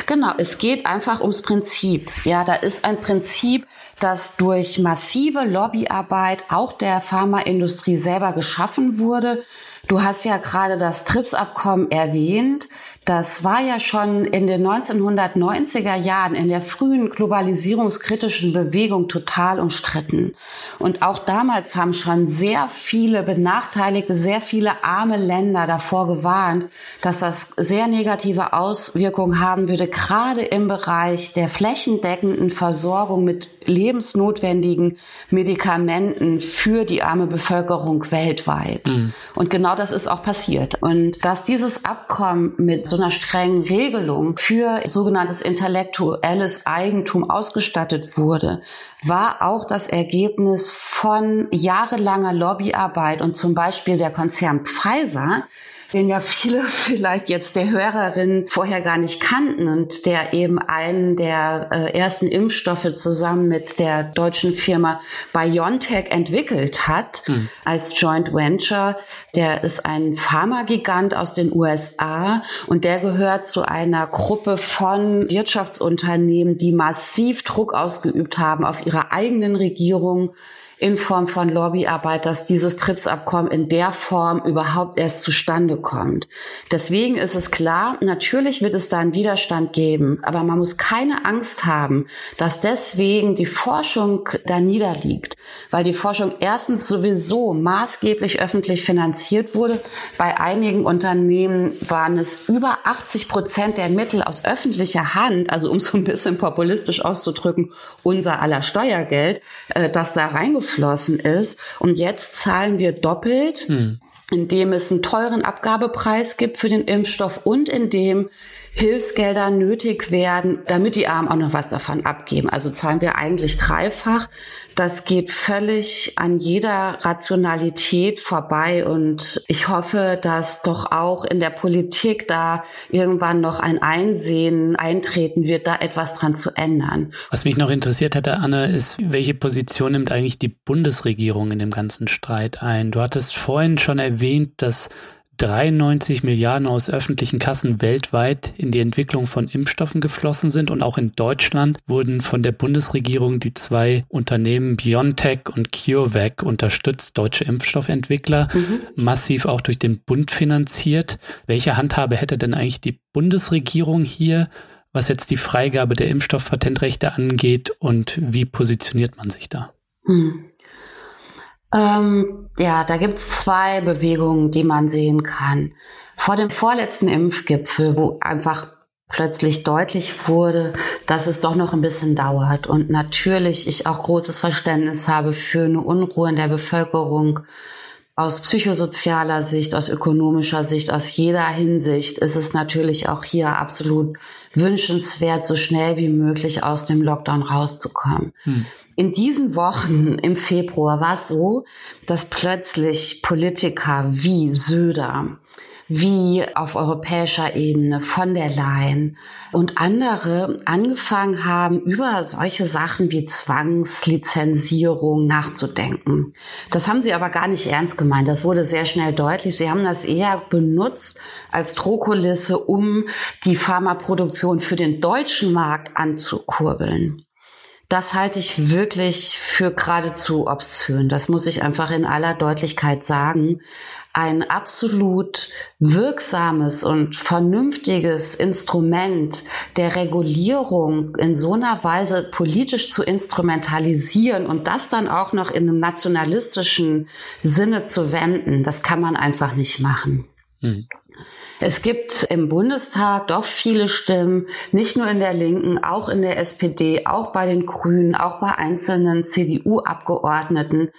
Genau, es geht einfach ums Prinzip. Ja, da ist ein Prinzip, das durch massive Lobbyarbeit auch der Pharmaindustrie selber geschaffen wurde. Du hast ja gerade das TRIPS-Abkommen erwähnt. Das war ja schon in den 1990er Jahren in der frühen globalisierungskritischen Bewegung total umstritten. Und auch damals haben schon sehr viele benachteiligte, sehr viele arme Länder davor gewarnt, dass das sehr negative Auswirkungen haben würde, gerade im Bereich der flächendeckenden Versorgung mit lebensnotwendigen Medikamenten für die arme Bevölkerung weltweit. Mhm. Und genau das ist auch passiert. Und dass dieses Abkommen mit so einer strengen Regelung für sogenanntes intellektuelles Eigentum ausgestattet wurde, war auch das Ergebnis von jahrelanger Lobbyarbeit und zum Beispiel der Konzern Pfizer, den ja viele vielleicht jetzt der Hörerin vorher gar nicht kannten und der eben einen der äh, ersten Impfstoffe zusammen mit der deutschen Firma BioNTech entwickelt hat mhm. als Joint Venture. Der ist ein Pharmagigant aus den USA und der gehört zu einer Gruppe von Wirtschaftsunternehmen, die massiv Druck ausgeübt haben auf ihre eigenen Regierungen in Form von Lobbyarbeit, dass dieses TRIPS-Abkommen in der Form überhaupt erst zustande kommt. Deswegen ist es klar, natürlich wird es da einen Widerstand geben, aber man muss keine Angst haben, dass deswegen die Forschung da niederliegt, weil die Forschung erstens sowieso maßgeblich öffentlich finanziert wurde. Bei einigen Unternehmen waren es über 80 Prozent der Mittel aus öffentlicher Hand, also um so ein bisschen populistisch auszudrücken, unser aller Steuergeld, äh, das da reingefunden geflossen ist. Und jetzt zahlen wir doppelt. Hm indem es einen teuren Abgabepreis gibt für den Impfstoff und indem Hilfsgelder nötig werden, damit die Armen auch noch was davon abgeben. Also zahlen wir eigentlich dreifach. Das geht völlig an jeder Rationalität vorbei und ich hoffe, dass doch auch in der Politik da irgendwann noch ein Einsehen eintreten wird, da etwas dran zu ändern. Was mich noch interessiert hätte, Anne, ist, welche Position nimmt eigentlich die Bundesregierung in dem ganzen Streit ein? Du hattest vorhin schon erwähnt, dass 93 Milliarden aus öffentlichen Kassen weltweit in die Entwicklung von Impfstoffen geflossen sind und auch in Deutschland wurden von der Bundesregierung die zwei Unternehmen BioNTech und CureVac unterstützt, deutsche Impfstoffentwickler, mhm. massiv auch durch den Bund finanziert. Welche Handhabe hätte denn eigentlich die Bundesregierung hier, was jetzt die Freigabe der Impfstoffpatentrechte angeht und wie positioniert man sich da? Mhm. Ähm, ja, da gibt's zwei Bewegungen, die man sehen kann. Vor dem vorletzten Impfgipfel, wo einfach plötzlich deutlich wurde, dass es doch noch ein bisschen dauert und natürlich ich auch großes Verständnis habe für eine Unruhe in der Bevölkerung. Aus psychosozialer Sicht, aus ökonomischer Sicht, aus jeder Hinsicht ist es natürlich auch hier absolut wünschenswert, so schnell wie möglich aus dem Lockdown rauszukommen. Hm in diesen Wochen im Februar war es so, dass plötzlich Politiker wie Söder, wie auf europäischer Ebene von der Leyen und andere angefangen haben, über solche Sachen wie Zwangslizenzierung nachzudenken. Das haben sie aber gar nicht ernst gemeint. Das wurde sehr schnell deutlich. Sie haben das eher benutzt als Drohkulisse, um die Pharmaproduktion für den deutschen Markt anzukurbeln. Das halte ich wirklich für geradezu obszön. Das muss ich einfach in aller Deutlichkeit sagen. Ein absolut wirksames und vernünftiges Instrument der Regulierung in so einer Weise politisch zu instrumentalisieren und das dann auch noch in einem nationalistischen Sinne zu wenden, das kann man einfach nicht machen. Hm. Es gibt im Bundestag doch viele Stimmen, nicht nur in der Linken, auch in der SPD, auch bei den Grünen, auch bei einzelnen CDU-Abgeordneten,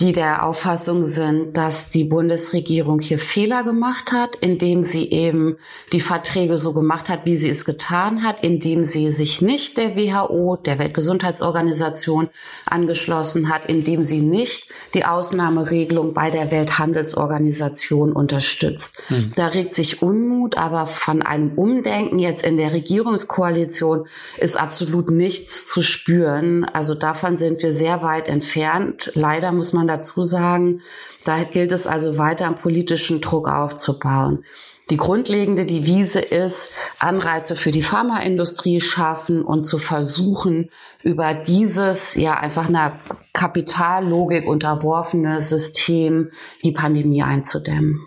die der Auffassung sind, dass die Bundesregierung hier Fehler gemacht hat, indem sie eben die Verträge so gemacht hat, wie sie es getan hat, indem sie sich nicht der WHO, der Weltgesundheitsorganisation, angeschlossen hat, indem sie nicht die Ausnahmeregelung bei der Welthandelsorganisation unterstützt. Hm. Da regt sich Unmut, aber von einem Umdenken jetzt in der Regierungskoalition ist absolut nichts zu spüren. Also davon sind wir sehr weit entfernt. Leider muss man dazu sagen, da gilt es also weiter am politischen Druck aufzubauen. Die grundlegende Devise ist, Anreize für die Pharmaindustrie schaffen und zu versuchen, über dieses ja einfach einer Kapitallogik unterworfene System die Pandemie einzudämmen.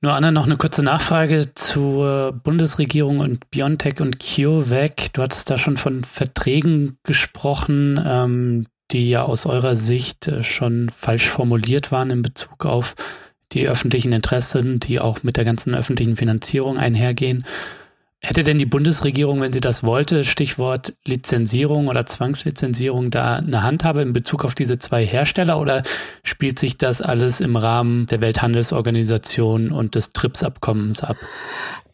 Nur Anna, noch eine kurze Nachfrage zur Bundesregierung und BioNTech und CureVac. Du hattest da schon von Verträgen gesprochen, ähm, die ja aus eurer Sicht äh, schon falsch formuliert waren in Bezug auf die öffentlichen Interessen, die auch mit der ganzen öffentlichen Finanzierung einhergehen. Hätte denn die Bundesregierung, wenn sie das wollte, Stichwort Lizenzierung oder Zwangslizenzierung, da eine Handhabe in Bezug auf diese zwei Hersteller oder spielt sich das alles im Rahmen der Welthandelsorganisation und des TRIPS-Abkommens ab?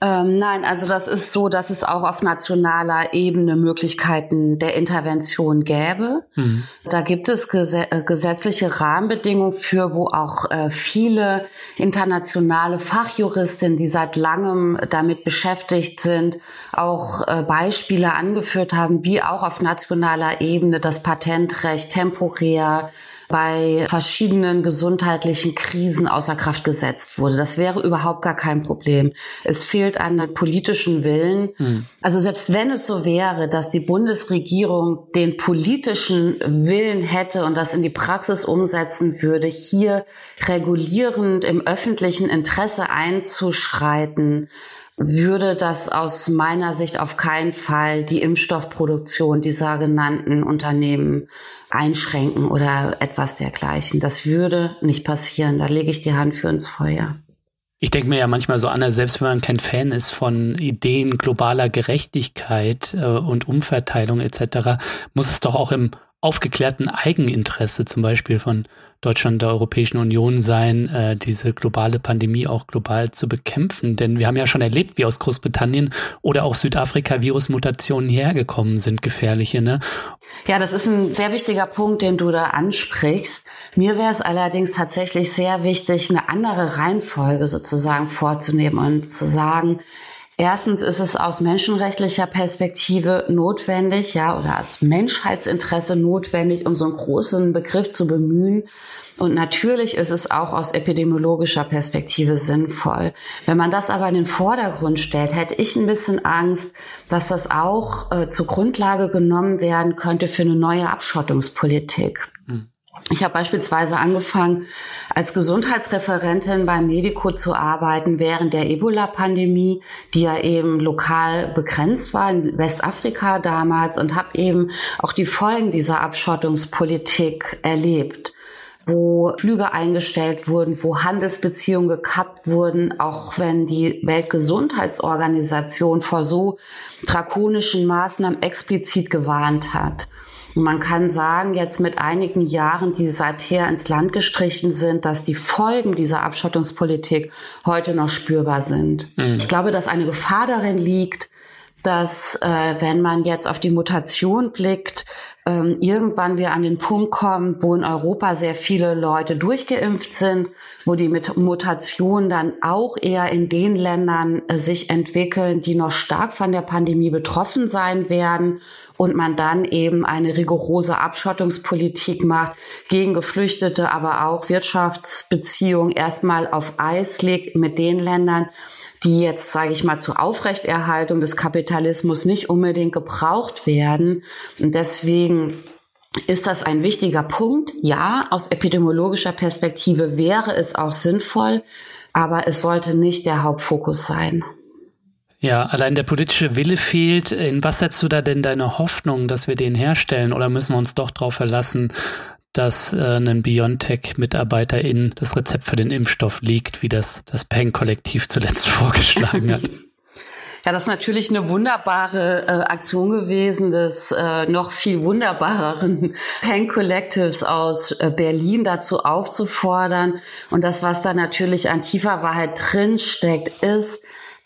Ähm, nein, also das ist so, dass es auch auf nationaler Ebene Möglichkeiten der Intervention gäbe. Mhm. Da gibt es äh, gesetzliche Rahmenbedingungen für, wo auch äh, viele internationale Fachjuristinnen, die seit langem damit beschäftigt sind, auch äh, Beispiele angeführt haben, wie auch auf nationaler Ebene das Patentrecht temporär bei verschiedenen gesundheitlichen Krisen außer Kraft gesetzt wurde. Das wäre überhaupt gar kein Problem. Es fehlt an dem politischen Willen. Hm. Also selbst wenn es so wäre, dass die Bundesregierung den politischen Willen hätte und das in die Praxis umsetzen würde, hier regulierend im öffentlichen Interesse einzuschreiten, würde das aus meiner Sicht auf keinen Fall die Impfstoffproduktion dieser genannten Unternehmen einschränken oder etwas dergleichen. Das würde nicht passieren. Da lege ich die Hand für ins Feuer. Ich denke mir ja manchmal so, Anna, selbst wenn man kein Fan ist von Ideen globaler Gerechtigkeit äh, und Umverteilung etc., muss es doch auch im aufgeklärten Eigeninteresse zum Beispiel von Deutschland der Europäischen Union sein, äh, diese globale Pandemie auch global zu bekämpfen. Denn wir haben ja schon erlebt, wie aus Großbritannien oder auch Südafrika Virusmutationen hergekommen sind, gefährliche. Ne? Ja, das ist ein sehr wichtiger Punkt, den du da ansprichst. Mir wäre es allerdings tatsächlich sehr wichtig, eine andere Reihenfolge sozusagen vorzunehmen und zu sagen, Erstens ist es aus menschenrechtlicher Perspektive notwendig, ja, oder als Menschheitsinteresse notwendig, um so einen großen Begriff zu bemühen. Und natürlich ist es auch aus epidemiologischer Perspektive sinnvoll. Wenn man das aber in den Vordergrund stellt, hätte ich ein bisschen Angst, dass das auch äh, zur Grundlage genommen werden könnte für eine neue Abschottungspolitik. Ich habe beispielsweise angefangen, als Gesundheitsreferentin beim Medico zu arbeiten während der Ebola-Pandemie, die ja eben lokal begrenzt war in Westafrika damals und habe eben auch die Folgen dieser Abschottungspolitik erlebt wo Flüge eingestellt wurden, wo Handelsbeziehungen gekappt wurden, auch wenn die Weltgesundheitsorganisation vor so drakonischen Maßnahmen explizit gewarnt hat. Man kann sagen, jetzt mit einigen Jahren, die seither ins Land gestrichen sind, dass die Folgen dieser Abschottungspolitik heute noch spürbar sind. Mhm. Ich glaube, dass eine Gefahr darin liegt, dass äh, wenn man jetzt auf die Mutation blickt, ähm, irgendwann wir an den Punkt kommen, wo in Europa sehr viele Leute durchgeimpft sind, wo die mit Mutation dann auch eher in den Ländern äh, sich entwickeln, die noch stark von der Pandemie betroffen sein werden und man dann eben eine rigorose Abschottungspolitik macht gegen Geflüchtete, aber auch Wirtschaftsbeziehungen erstmal auf Eis legt mit den Ländern, die jetzt, sage ich mal, zur Aufrechterhaltung des Kapitalismus nicht unbedingt gebraucht werden. Und deswegen ist das ein wichtiger Punkt. Ja, aus epidemiologischer Perspektive wäre es auch sinnvoll, aber es sollte nicht der Hauptfokus sein. Ja, allein der politische Wille fehlt. In was setzt du da denn deine Hoffnung, dass wir den herstellen? Oder müssen wir uns doch darauf verlassen, dass äh, ein BioNTech-MitarbeiterIn das Rezept für den Impfstoff liegt, wie das das Peng-Kollektiv zuletzt vorgeschlagen hat. Ja, das ist natürlich eine wunderbare äh, Aktion gewesen des äh, noch viel wunderbareren Pen Collectives aus äh, Berlin dazu aufzufordern. Und das, was da natürlich an tiefer Wahrheit drinsteckt, ist,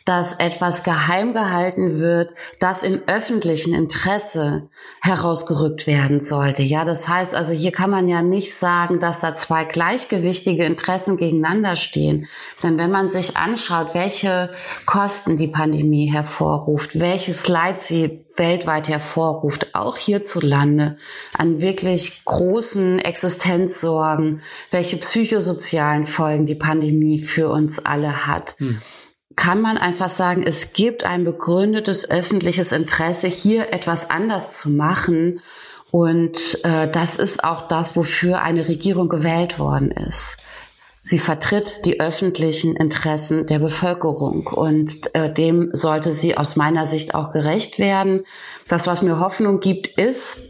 dass etwas geheim gehalten wird, das im öffentlichen Interesse herausgerückt werden sollte. Ja, das heißt also, hier kann man ja nicht sagen, dass da zwei gleichgewichtige Interessen gegeneinander stehen. Denn wenn man sich anschaut, welche Kosten die Pandemie hervorruft, welches Leid sie weltweit hervorruft, auch hierzulande, an wirklich großen Existenzsorgen, welche psychosozialen Folgen die Pandemie für uns alle hat. Hm kann man einfach sagen, es gibt ein begründetes öffentliches Interesse, hier etwas anders zu machen. Und äh, das ist auch das, wofür eine Regierung gewählt worden ist. Sie vertritt die öffentlichen Interessen der Bevölkerung und äh, dem sollte sie aus meiner Sicht auch gerecht werden. Das, was mir Hoffnung gibt, ist,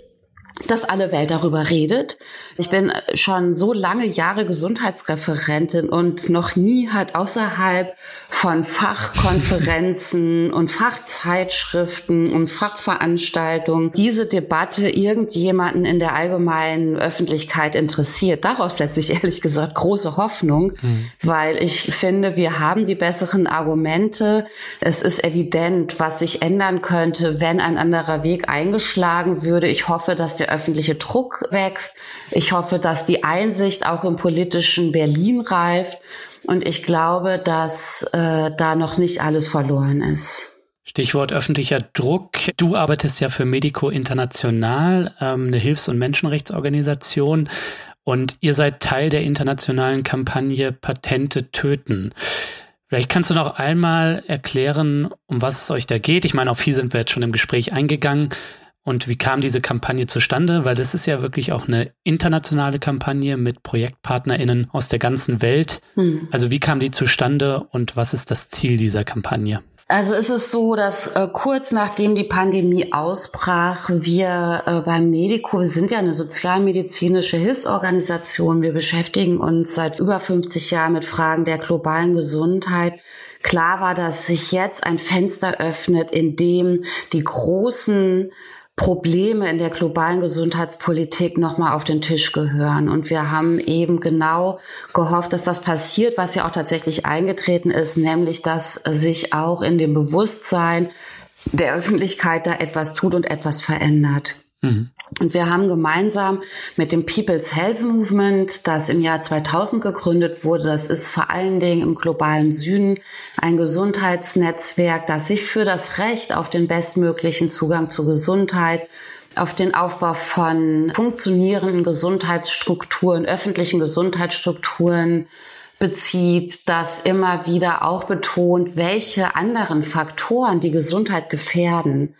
dass alle Welt darüber redet. Ich bin schon so lange Jahre Gesundheitsreferentin und noch nie hat außerhalb von Fachkonferenzen und Fachzeitschriften und Fachveranstaltungen diese Debatte irgendjemanden in der allgemeinen Öffentlichkeit interessiert. Daraus setze ich ehrlich gesagt große Hoffnung, mhm. weil ich finde, wir haben die besseren Argumente. Es ist evident, was sich ändern könnte, wenn ein anderer Weg eingeschlagen würde. Ich hoffe, dass der öffentliche Druck wächst. Ich hoffe, dass die Einsicht auch im politischen Berlin reift. Und ich glaube, dass äh, da noch nicht alles verloren ist. Stichwort öffentlicher Druck. Du arbeitest ja für Medico International, ähm, eine Hilfs- und Menschenrechtsorganisation. Und ihr seid Teil der internationalen Kampagne Patente töten. Vielleicht kannst du noch einmal erklären, um was es euch da geht. Ich meine, auf viel sind wir jetzt schon im Gespräch eingegangen. Und wie kam diese Kampagne zustande? Weil das ist ja wirklich auch eine internationale Kampagne mit ProjektpartnerInnen aus der ganzen Welt. Hm. Also wie kam die zustande und was ist das Ziel dieser Kampagne? Also ist es so, dass äh, kurz nachdem die Pandemie ausbrach, wir äh, beim Medico, wir sind ja eine sozialmedizinische Hilfsorganisation, wir beschäftigen uns seit über 50 Jahren mit Fragen der globalen Gesundheit. Klar war, dass sich jetzt ein Fenster öffnet, in dem die großen Probleme in der globalen Gesundheitspolitik nochmal auf den Tisch gehören. Und wir haben eben genau gehofft, dass das passiert, was ja auch tatsächlich eingetreten ist, nämlich dass sich auch in dem Bewusstsein der Öffentlichkeit da etwas tut und etwas verändert. Mhm. Und wir haben gemeinsam mit dem People's Health Movement, das im Jahr 2000 gegründet wurde, das ist vor allen Dingen im globalen Süden ein Gesundheitsnetzwerk, das sich für das Recht auf den bestmöglichen Zugang zu Gesundheit auf den Aufbau von funktionierenden Gesundheitsstrukturen, öffentlichen Gesundheitsstrukturen bezieht, das immer wieder auch betont, welche anderen Faktoren die Gesundheit gefährden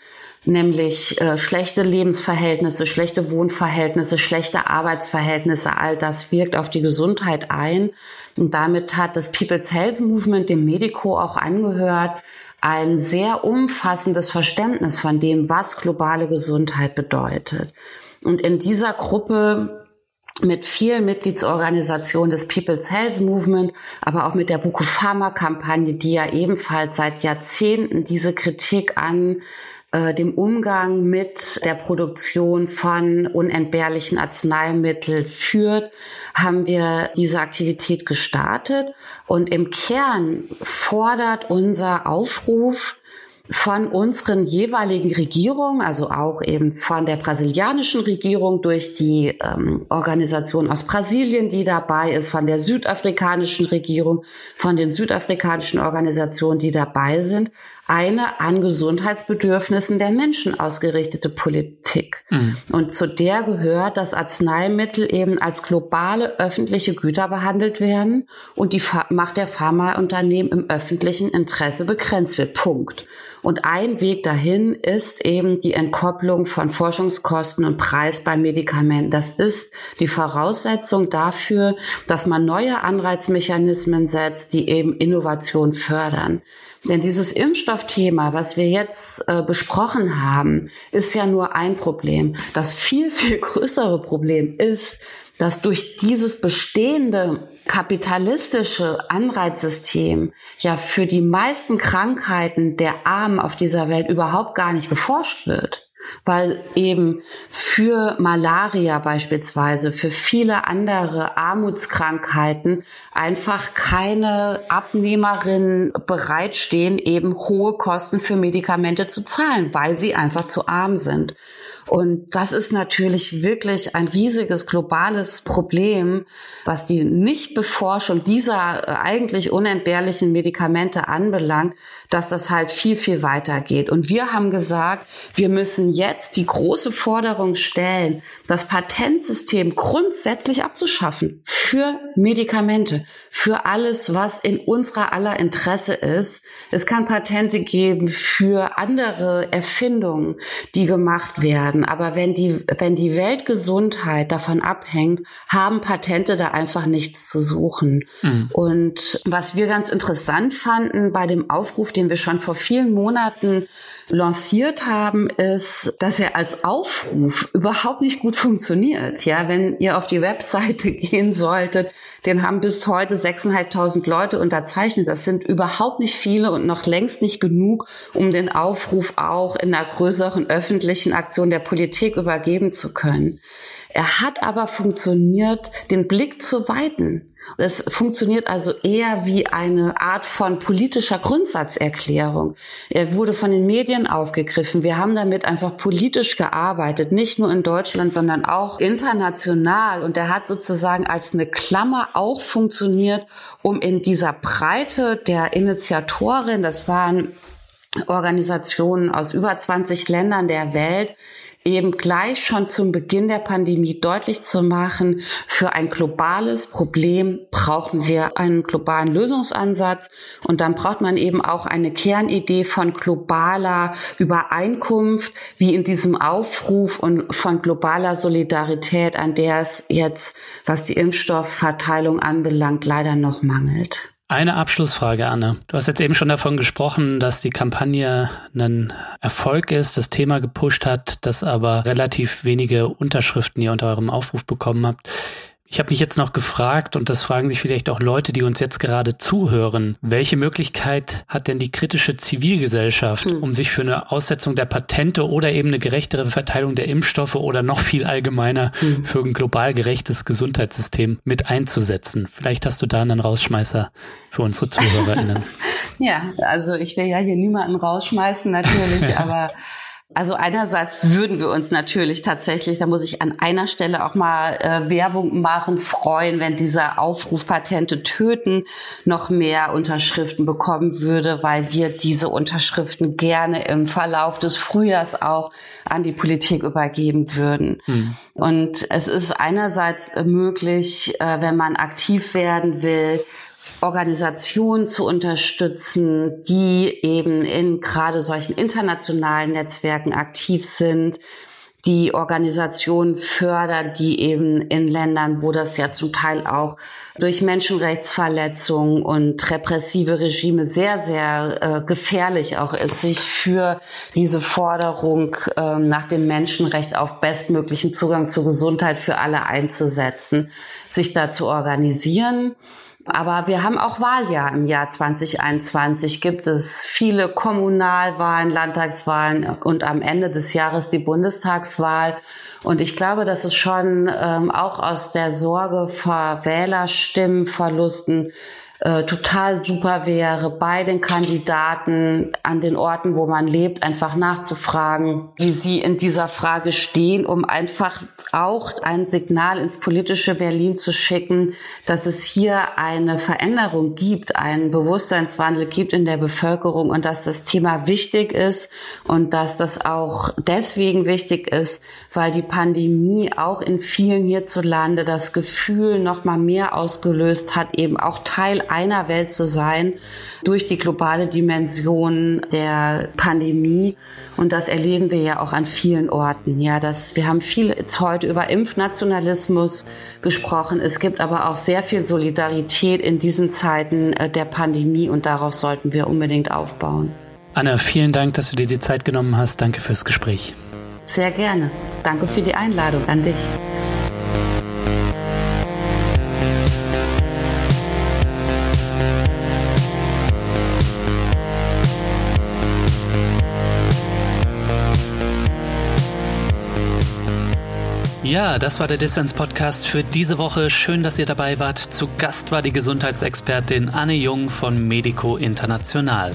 nämlich äh, schlechte Lebensverhältnisse, schlechte Wohnverhältnisse, schlechte Arbeitsverhältnisse, all das wirkt auf die Gesundheit ein. Und damit hat das People's Health Movement dem Medico auch angehört, ein sehr umfassendes Verständnis von dem, was globale Gesundheit bedeutet. Und in dieser Gruppe mit vielen Mitgliedsorganisationen des People's Health Movement, aber auch mit der Buko Pharma Kampagne, die ja ebenfalls seit Jahrzehnten diese Kritik an äh, dem Umgang mit der Produktion von unentbehrlichen Arzneimitteln führt, haben wir diese Aktivität gestartet. Und im Kern fordert unser Aufruf von unseren jeweiligen Regierungen, also auch eben von der brasilianischen Regierung durch die ähm, Organisation aus Brasilien, die dabei ist, von der südafrikanischen Regierung, von den südafrikanischen Organisationen, die dabei sind, eine an Gesundheitsbedürfnissen der Menschen ausgerichtete Politik. Mhm. Und zu der gehört, dass Arzneimittel eben als globale öffentliche Güter behandelt werden und die Macht der Pharmaunternehmen im öffentlichen Interesse begrenzt wird. Punkt. Und ein Weg dahin ist eben die Entkopplung von Forschungskosten und Preis bei Medikamenten. Das ist die Voraussetzung dafür, dass man neue Anreizmechanismen setzt, die eben Innovation fördern. Denn dieses Impfstoffthema, was wir jetzt äh, besprochen haben, ist ja nur ein Problem. Das viel, viel größere Problem ist, dass durch dieses bestehende kapitalistische Anreizsystem ja für die meisten Krankheiten der Armen auf dieser Welt überhaupt gar nicht geforscht wird weil eben für Malaria beispielsweise, für viele andere Armutskrankheiten einfach keine Abnehmerinnen bereitstehen, eben hohe Kosten für Medikamente zu zahlen, weil sie einfach zu arm sind. Und das ist natürlich wirklich ein riesiges globales Problem, was die Nichtbeforschung dieser äh, eigentlich unentbehrlichen Medikamente anbelangt, dass das halt viel, viel weiter geht. Und wir haben gesagt, wir müssen jetzt die große Forderung stellen, das Patentsystem grundsätzlich abzuschaffen für Medikamente, für alles, was in unserer aller Interesse ist. Es kann Patente geben für andere Erfindungen, die gemacht werden. Aber wenn die, wenn die Weltgesundheit davon abhängt, haben Patente da einfach nichts zu suchen. Mhm. Und was wir ganz interessant fanden bei dem Aufruf, den wir schon vor vielen Monaten lanciert haben, ist, dass er als Aufruf überhaupt nicht gut funktioniert. Ja, wenn ihr auf die Webseite gehen solltet, den haben bis heute 6.500 Leute unterzeichnet. Das sind überhaupt nicht viele und noch längst nicht genug, um den Aufruf auch in einer größeren öffentlichen Aktion der Politik übergeben zu können. Er hat aber funktioniert, den Blick zu weiten. Es funktioniert also eher wie eine Art von politischer Grundsatzerklärung. Er wurde von den Medien aufgegriffen. Wir haben damit einfach politisch gearbeitet, nicht nur in Deutschland, sondern auch international. Und er hat sozusagen als eine Klammer auch funktioniert, um in dieser Breite der Initiatorin, das waren Organisationen aus über 20 Ländern der Welt, eben gleich schon zum Beginn der Pandemie deutlich zu machen, für ein globales Problem brauchen wir einen globalen Lösungsansatz und dann braucht man eben auch eine Kernidee von globaler Übereinkunft, wie in diesem Aufruf und von globaler Solidarität, an der es jetzt, was die Impfstoffverteilung anbelangt, leider noch mangelt. Eine Abschlussfrage, Anne. Du hast jetzt eben schon davon gesprochen, dass die Kampagne ein Erfolg ist, das Thema gepusht hat, dass aber relativ wenige Unterschriften ihr unter eurem Aufruf bekommen habt. Ich habe mich jetzt noch gefragt, und das fragen sich vielleicht auch Leute, die uns jetzt gerade zuhören, welche Möglichkeit hat denn die kritische Zivilgesellschaft, hm. um sich für eine Aussetzung der Patente oder eben eine gerechtere Verteilung der Impfstoffe oder noch viel allgemeiner hm. für ein global gerechtes Gesundheitssystem mit einzusetzen? Vielleicht hast du da einen Rausschmeißer für unsere ZuhörerInnen. ja, also ich will ja hier niemanden rausschmeißen natürlich, aber also einerseits würden wir uns natürlich tatsächlich, da muss ich an einer Stelle auch mal äh, Werbung machen, freuen, wenn dieser Aufruf Patente töten noch mehr Unterschriften bekommen würde, weil wir diese Unterschriften gerne im Verlauf des Frühjahrs auch an die Politik übergeben würden. Mhm. Und es ist einerseits möglich, äh, wenn man aktiv werden will, Organisationen zu unterstützen, die eben in gerade solchen internationalen Netzwerken aktiv sind, die Organisationen fördern, die eben in Ländern, wo das ja zum Teil auch durch Menschenrechtsverletzungen und repressive Regime sehr, sehr äh, gefährlich auch ist, sich für diese Forderung äh, nach dem Menschenrecht auf bestmöglichen Zugang zur Gesundheit für alle einzusetzen, sich da zu organisieren. Aber wir haben auch Wahljahr im Jahr 2021. Gibt es viele Kommunalwahlen, Landtagswahlen und am Ende des Jahres die Bundestagswahl. Und ich glaube, dass es schon ähm, auch aus der Sorge vor Wählerstimmenverlusten äh, total super wäre, bei den Kandidaten an den Orten, wo man lebt, einfach nachzufragen, wie sie in dieser Frage stehen, um einfach auch ein Signal ins politische Berlin zu schicken, dass es hier eine Veränderung gibt, einen Bewusstseinswandel gibt in der Bevölkerung und dass das Thema wichtig ist und dass das auch deswegen wichtig ist, weil die Pandemie auch in vielen hierzulande das Gefühl noch mal mehr ausgelöst hat, eben auch Teil einer Welt zu sein durch die globale Dimension der Pandemie. Und das erleben wir ja auch an vielen Orten. Ja, dass wir haben viel jetzt heute über Impfnationalismus gesprochen. Es gibt aber auch sehr viel Solidarität in diesen Zeiten äh, der Pandemie und darauf sollten wir unbedingt aufbauen. Anna, vielen Dank, dass du dir die Zeit genommen hast. Danke fürs Gespräch. Sehr gerne. Danke für die Einladung an dich. Ja, das war der Dissens Podcast für diese Woche. Schön, dass ihr dabei wart. Zu Gast war die Gesundheitsexpertin Anne Jung von Medico International.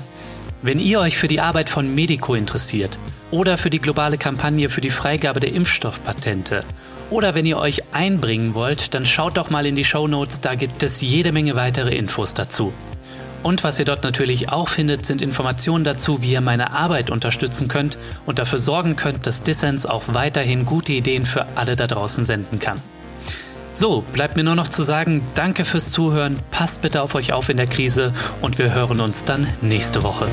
Wenn ihr euch für die Arbeit von Medico interessiert oder für die globale Kampagne für die Freigabe der Impfstoffpatente oder wenn ihr euch einbringen wollt, dann schaut doch mal in die Show Notes, da gibt es jede Menge weitere Infos dazu. Und was ihr dort natürlich auch findet, sind Informationen dazu, wie ihr meine Arbeit unterstützen könnt und dafür sorgen könnt, dass Dissens auch weiterhin gute Ideen für alle da draußen senden kann. So, bleibt mir nur noch zu sagen, danke fürs Zuhören, passt bitte auf euch auf in der Krise und wir hören uns dann nächste Woche.